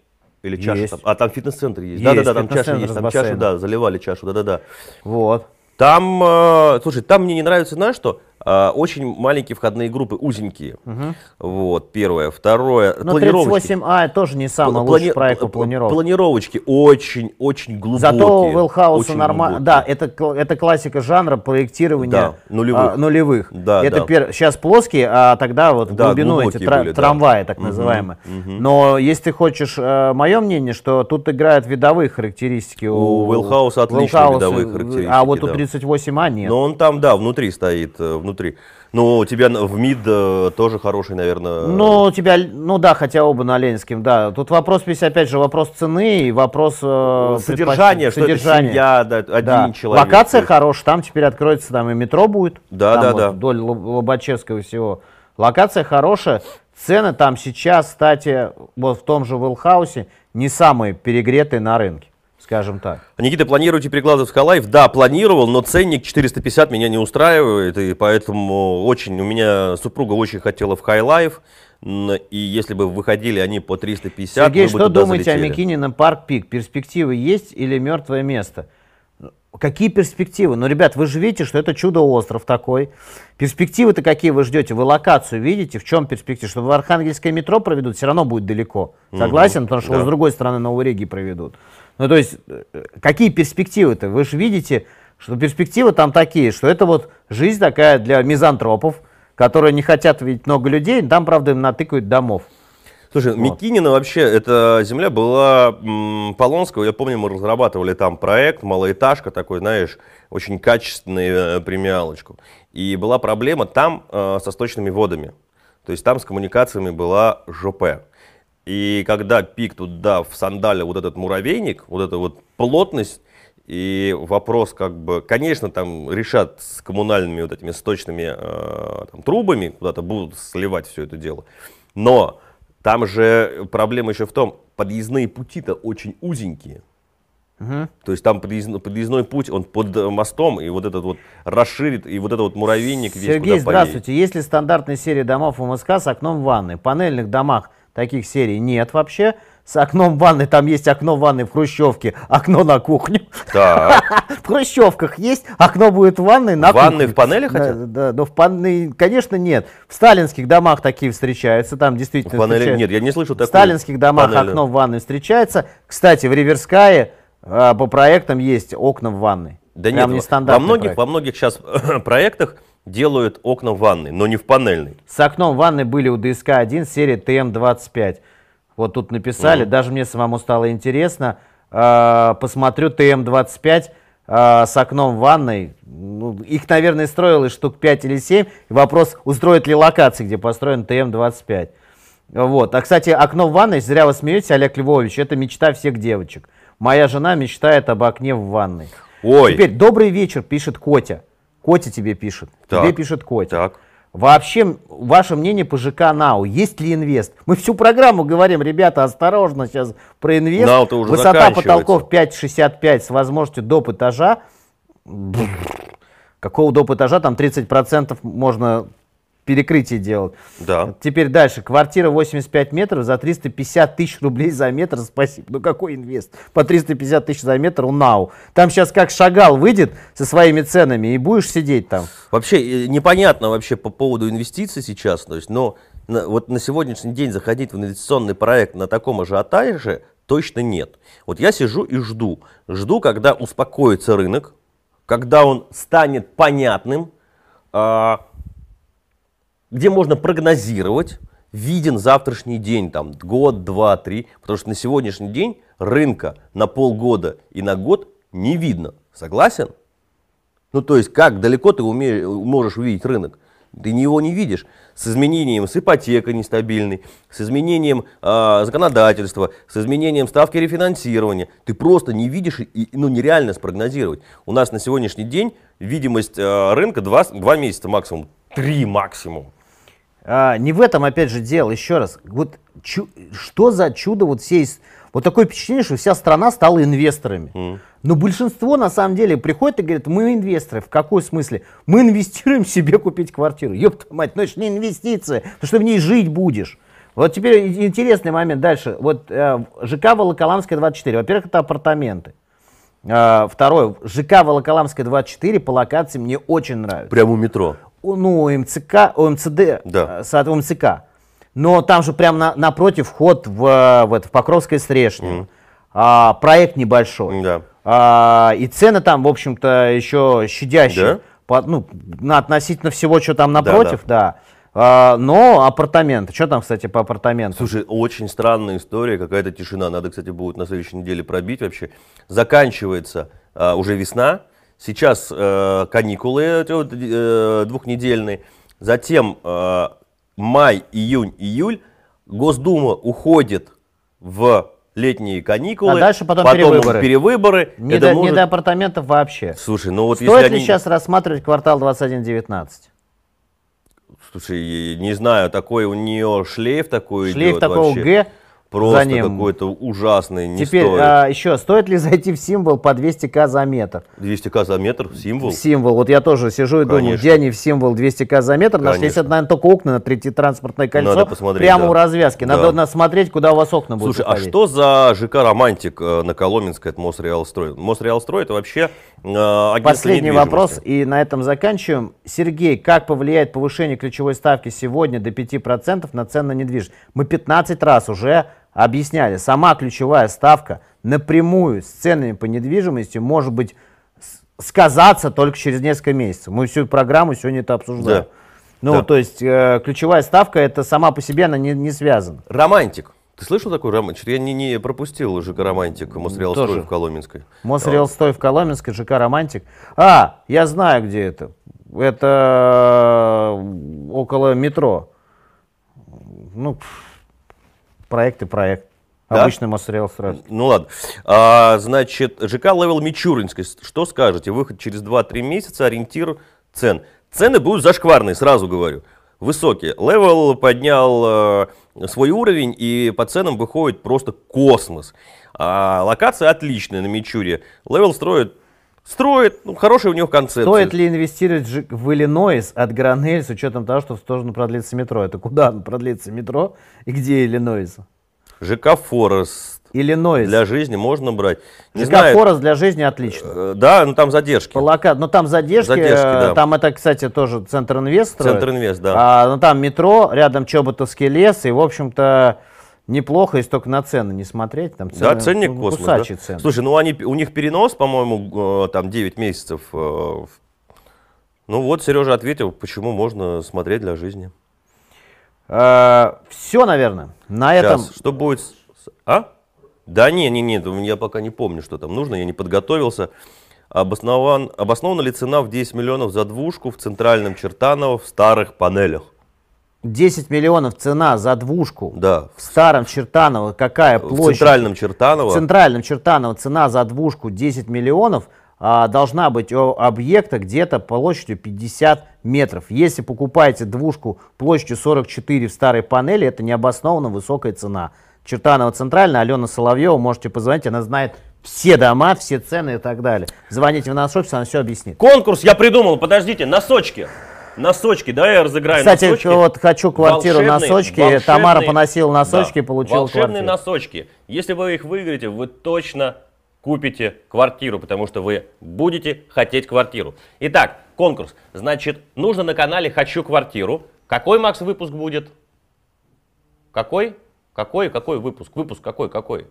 A: Или чаша
B: Есть.
A: там. А, там фитнес-центр есть. Да-да-да, там чаша есть. Там чашу, да, заливали чашу, да-да-да.
B: Вот.
A: Там, э, слушай, там мне не нравится, знаешь что? А, очень маленькие входные группы, узенькие. Вот, первое. Второе,
B: Но
A: планировочки.
B: 38А тоже не самый
A: Пла-
B: лучший
A: плани-
B: проект по
A: пла-
B: планировке.
A: Планировочки очень-очень глубокие.
B: Зато Велхауса
A: очень
B: нормально. Да, это, это классика жанра проектирования
A: Да, нулевых.
B: а, нулевых.
A: Да,
B: это
A: да.
B: пер- Сейчас плоские, а тогда вот
A: Да,
B: глубину эти тра-
A: были, да.
B: трамваи, так называемые. Но если ты хочешь, мое мнение, что тут играют видовые характеристики.
A: У Велхауса отличные
B: Велхауса,
A: видовые
B: э,
A: характеристики,
B: А вот у
A: да.
B: 38А нет.
A: Но он там, да, внутри стоит, э, внутри. Но у тебя в МИД э, тоже хороший, наверное.
B: Ну, у тебя, ну да, хотя оба на Ленинском, да. Тут вопрос, весь опять же, вопрос цены и вопрос э,
A: содержание, что это
B: содержания.
A: семья, да, один
B: Да.
A: человек.
B: Локация хорошая, там теперь откроется там и метро будет.
A: Да,
B: там
A: да,
B: вот
A: да.
B: Вдоль Лоб- Лобачевского всего. Локация хорошая. Цены там сейчас, кстати, вот в том же Виллхаусе, не самые перегретые на рынке, скажем так.
A: Никита, планируете перекладывать в High Life? Да, планировал, но ценник 450 меня не устраивает, и поэтому очень, у меня супруга очень хотела в High Life, и если бы выходили они по 350,
B: Сергей,
A: мы бы
B: что
A: туда
B: думаете
A: залетели.
B: о Мякинино Парк ПИК? Перспективы есть или мертвое место? Какие перспективы? Ну, ребят, вы же видите, что это чудо-остров такой. Перспективы-то какие вы ждете? Вы локацию видите? В чем перспектива? Что в Архангельское метро проведут, все равно будет далеко. Согласен? Потому что
A: да.
B: с другой стороны Новой Риги проведут. Ну, то есть, э, какие перспективы-то? Вы же видите, что перспективы там такие, что это вот жизнь такая для мизантропов, которые не хотят видеть много людей, там, правда, им натыкают домов.
A: Слушай, вот. Микинина вообще, эта земля была м, Полонского, я помню, мы разрабатывали там проект, малоэтажка такой, знаешь, очень качественный э, премиалочку. И была проблема там э, со сточными водами. То есть там с коммуникациями была ЖП. И когда пик туда в сандале вот этот муравейник, вот эта вот плотность, и вопрос как бы, конечно, там решат с коммунальными вот этими сточными э, там, трубами, куда-то будут сливать все это дело. Но там же проблема еще в том, подъездные пути-то очень узенькие. Угу. То есть там подъездной, подъездной путь, он под мостом, и вот этот вот расширит, и вот этот вот муравейник
B: весь Сергей, здравствуйте. Есть ли стандартные серии домов в МСК с окном в ванной? В панельных домах таких серий нет вообще с окном в ванной, там есть окно в ванной в Хрущевке, окно на кухню.
A: Да.
B: В Хрущевках есть, окно будет в ванной на
A: кухне. Ванны в панели хотят?
B: Да, но в панели, конечно, нет. В сталинских домах такие встречаются, там действительно
A: В панели нет, я не слышу такого.
B: В сталинских домах окно в ванной встречается. Кстати, в Реверскае а, по проектам есть окна в ванной.
A: Да Прям нет, не во многих, во многих сейчас проектах делают окна в ванной, но не в панельной.
B: С окном в ванной были у ДСК-1 серии ТМ-25. Вот тут написали, угу. даже мне самому стало интересно. Э, посмотрю ТМ-25 э, с окном в ванной. Ну, их, наверное, строилось штук 5 или 7. И вопрос, устроит ли локации, где построен ТМ-25. Вот. А, кстати, окно в ванной, зря вы смеетесь, Олег Львович, это мечта всех девочек. Моя жена мечтает об окне в ванной.
A: Ой.
B: Теперь, добрый вечер, пишет Котя. Котя тебе пишет. Так. Тебе пишет Котя.
A: Так.
B: Вообще, ваше мнение по ЖК НАУ, есть ли инвест? Мы всю программу говорим, ребята, осторожно сейчас про инвест.
A: уже
B: Высота потолков 5,65 с возможностью доп. этажа. Какого доп. этажа? Там 30% можно перекрытие делать.
A: Да.
B: Теперь дальше. Квартира 85 метров за 350 тысяч рублей за метр. Спасибо. Ну какой инвест? По 350 тысяч за метр у НАУ. Там сейчас как шагал выйдет со своими ценами и будешь сидеть там.
A: Вообще э, непонятно вообще по поводу инвестиций сейчас. То есть, но на, вот на сегодняшний день заходить в инвестиционный проект на таком ажиотаже точно нет. Вот я сижу и жду. Жду, когда успокоится рынок, когда он станет понятным, а, где можно прогнозировать, виден завтрашний день, там, год, два, три, потому что на сегодняшний день рынка на полгода и на год не видно. Согласен? Ну, то есть, как далеко ты умеешь, можешь увидеть рынок? Ты его не видишь. С изменением с ипотекой нестабильной, с изменением э, законодательства, с изменением ставки рефинансирования. Ты просто не видишь и ну, нереально спрогнозировать. У нас на сегодняшний день видимость э, рынка 2, 2 месяца максимум, 3 максимум.
B: А, не в этом, опять же, дело. Еще раз, вот чу, что за чудо вот все Вот такое впечатление, что вся страна стала инвесторами. Mm. Но большинство, на самом деле, приходит и говорит, мы инвесторы. В каком смысле? Мы инвестируем себе купить квартиру. Ёпта мать, ну это же не инвестиция, потому что в ней жить будешь. Вот теперь интересный момент дальше. Вот э, ЖК Волоколамская 24. Во-первых, это апартаменты. Э, второе, ЖК Волоколамская 24 по локации мне очень нравится.
A: Прямо у метро
B: ну, МЦК, МЦД,
A: да.
B: Э, МЦК. Но там же прямо на, напротив вход в, в, это, в Покровское Стрешнее. Mm. А, проект небольшой.
A: Да.
B: А, и цены там, в общем-то, еще щадящие. Да? По, ну, на относительно всего, что там напротив, да. да. А, но апартаменты. Что там, кстати, по апартаментам?
A: Слушай, очень странная история, какая-то тишина. Надо, кстати, будет на следующей неделе пробить вообще. Заканчивается а, уже весна. Сейчас э, каникулы э, двухнедельные, затем э, май, июнь, июль. Госдума уходит в летние каникулы.
B: А дальше потом, потом перевыборы.
A: перевыборы.
B: Не, до, может... не до апартаментов вообще.
A: Слушай, ну вот
B: Стоит
A: если
B: ли они... сейчас рассматривать квартал 2119?
A: Слушай, не знаю, такой у нее шлейф такой
B: Шлейф такого
A: вообще.
B: Г.
A: Просто какой-то ужасный, не
B: Теперь
A: стоит.
B: а, еще, стоит ли зайти в символ по 200к за метр?
A: 200к за метр, символ.
B: В символ. Вот я тоже сижу и думаю,
A: Конечно.
B: где они в символ 200к за метр
A: Конечно.
B: это, наверное, только окна на третье транспортное кольцо,
A: Надо посмотреть,
B: прямо
A: да.
B: у развязки. Надо,
A: Да.
B: надо смотреть, куда у вас окна будут
A: Слушай, а
B: выходить.
A: что за ЖК «Романтик» э, на Коломенской от Мосреалстрой? Мосреалстрой это вообще э,
B: Последний вопрос, и на этом заканчиваем. Сергей, как повлияет повышение ключевой ставки сегодня до 5% на цены на недвижимость? Мы 15 раз уже объясняли, сама ключевая ставка напрямую с ценами по недвижимости может быть сказаться только через несколько месяцев. Мы всю программу сегодня это обсуждаем.
A: Да.
B: Ну,
A: Да.
B: то есть э, ключевая ставка это сама по себе она не, не связана.
A: «Романтик». Ты слышал такой романтик? Я не, не пропустил ЖК «Романтик» Мосреалстрой в Коломенской.
B: Мосреалстой в Коломенской, ЖК «Романтик». А, я знаю, где это. Это э, около метро. Ну, пф, проект и проект.
A: Да?
B: Обычный Мосреалстрой.
A: Ну ладно. А, значит, ЖК «Левел Мичуринской». Что скажете? Выход через 2-3 месяца, ориентир цен. Цены будут зашкварные, сразу говорю. Высокие. Левел поднял э, свой уровень, и по ценам выходит просто космос. А локация отличная на Мичуре. Левел строит, строит, ну, хорошая у него концепция.
B: Стоит ли инвестировать в Иллинойс от Гранель с учетом того, что должно продлиться метро? Это куда продлится метро и где Иллинойс?
A: ЖК Форест.
B: Иллинойс.
A: Для жизни можно брать. Не
B: ЖК
A: знаю,
B: Форест для жизни отлично.
A: э, да, но там задержки.
B: По лока- Но там задержки,
A: Задержки,
B: э,
A: да.
B: там это, кстати, тоже Центр Инвест.
A: Центр Инвест, да.
B: А, ну там метро, рядом Чоботовский лес, и, в общем-то, неплохо, если только на цены не смотреть. Там цены,
A: Да, ценник
B: ну,
A: космос. да.
B: цены.
A: Слушай, ну они, у них перенос, по-моему, э, там 9 месяцев. э, Ну вот, Сережа ответил, почему можно смотреть для жизни.
B: все, наверное. На этом
A: Сейчас, что будет? А? Да не, не, нет, я пока не помню, что там нужно, я не подготовился. Обоснован, обоснована ли цена в 10 миллионов за двушку в центральном Чертаново в старых панелях?
B: 10 миллионов цена за двушку
A: Да,
B: в старом Чертаново. Какая
A: в
B: площадь?
A: центральном Чертаново.
B: В центральном Чертаново цена за двушку 10 миллионов а, должна быть у объекта где-то площадью 50 метров. Если покупаете двушку площадью 44 в старой панели, это необоснованно высокая цена. Чертаново центральная, Алена Соловьева, можете позвонить, она знает все дома, все цены и так далее. Звоните в наш офис, она все объяснит.
A: Конкурс я придумал, подождите, носочки. Носочки, да, я разыграю
B: Кстати,
A: носочки.
B: вот хочу квартиру
A: Волшебные-
B: носочки.
A: волшебные-
B: Тамара поносила носочки,
A: да,
B: получила
A: волшебные
B: квартиру.
A: носочки. Если вы их выиграете, вы точно купите квартиру, потому что вы будете хотеть квартиру. Итак, конкурс. Значит, нужно на канале «Хочу квартиру». Какой, Макс, выпуск будет? Какой? Какой, какой выпуск? Выпуск какой, какой?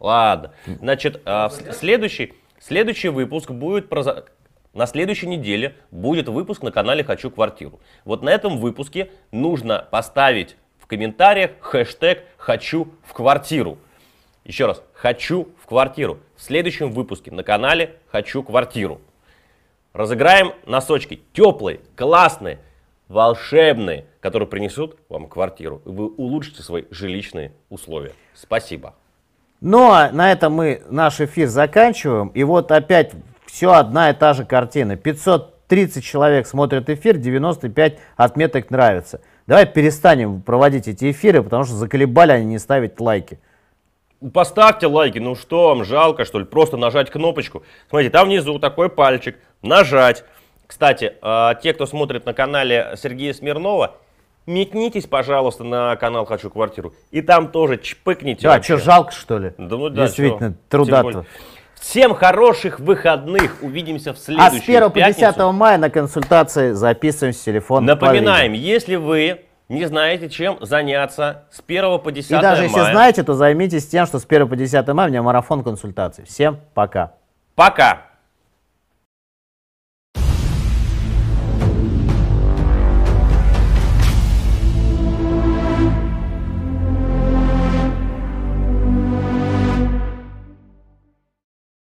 A: Ладно. Значит, а, следующий, следующий выпуск будет про... На следующей неделе будет выпуск на канале «Хочу квартиру». Вот на этом выпуске нужно поставить в комментариях хэштег «Хочу в квартиру». Еще раз, «Хочу в квартиру». В следующем выпуске на канале «Хочу квартиру». Разыграем носочки теплые, классные, волшебные, которые принесут вам квартиру. И вы улучшите свои жилищные условия. Спасибо.
B: Ну а на этом мы наш эфир заканчиваем. И вот опять все одна и та же картина. 530 человек смотрят эфир, 95 отметок нравится. Давай перестанем проводить эти эфиры, потому что заколебали они не ставить лайки.
A: Поставьте лайки, ну что вам, жалко что ли, просто нажать кнопочку. Смотрите, там внизу такой пальчик, нажать. Кстати, э, те, кто смотрит на канале Сергея Смирнова, метнитесь, пожалуйста, на канал «Хочу квартиру». И там тоже чпыкните.
B: Да,
A: вообще.
B: что, жалко что ли?
A: Да ну да,
B: Действительно,
A: чё,
B: труда
A: тем более. Всем хороших выходных. Увидимся в
B: А с
A: следующую
B: 1 по 10
A: пятницу.
B: мая на консультации записываемся с телефона.
A: Напоминаем, если вы не знаете, чем заняться с 1 по 10
B: И даже если
A: мая.
B: знаете, то займитесь тем, что с 1 по 10 мая у меня марафон консультаций. Всем пока.
A: Пока!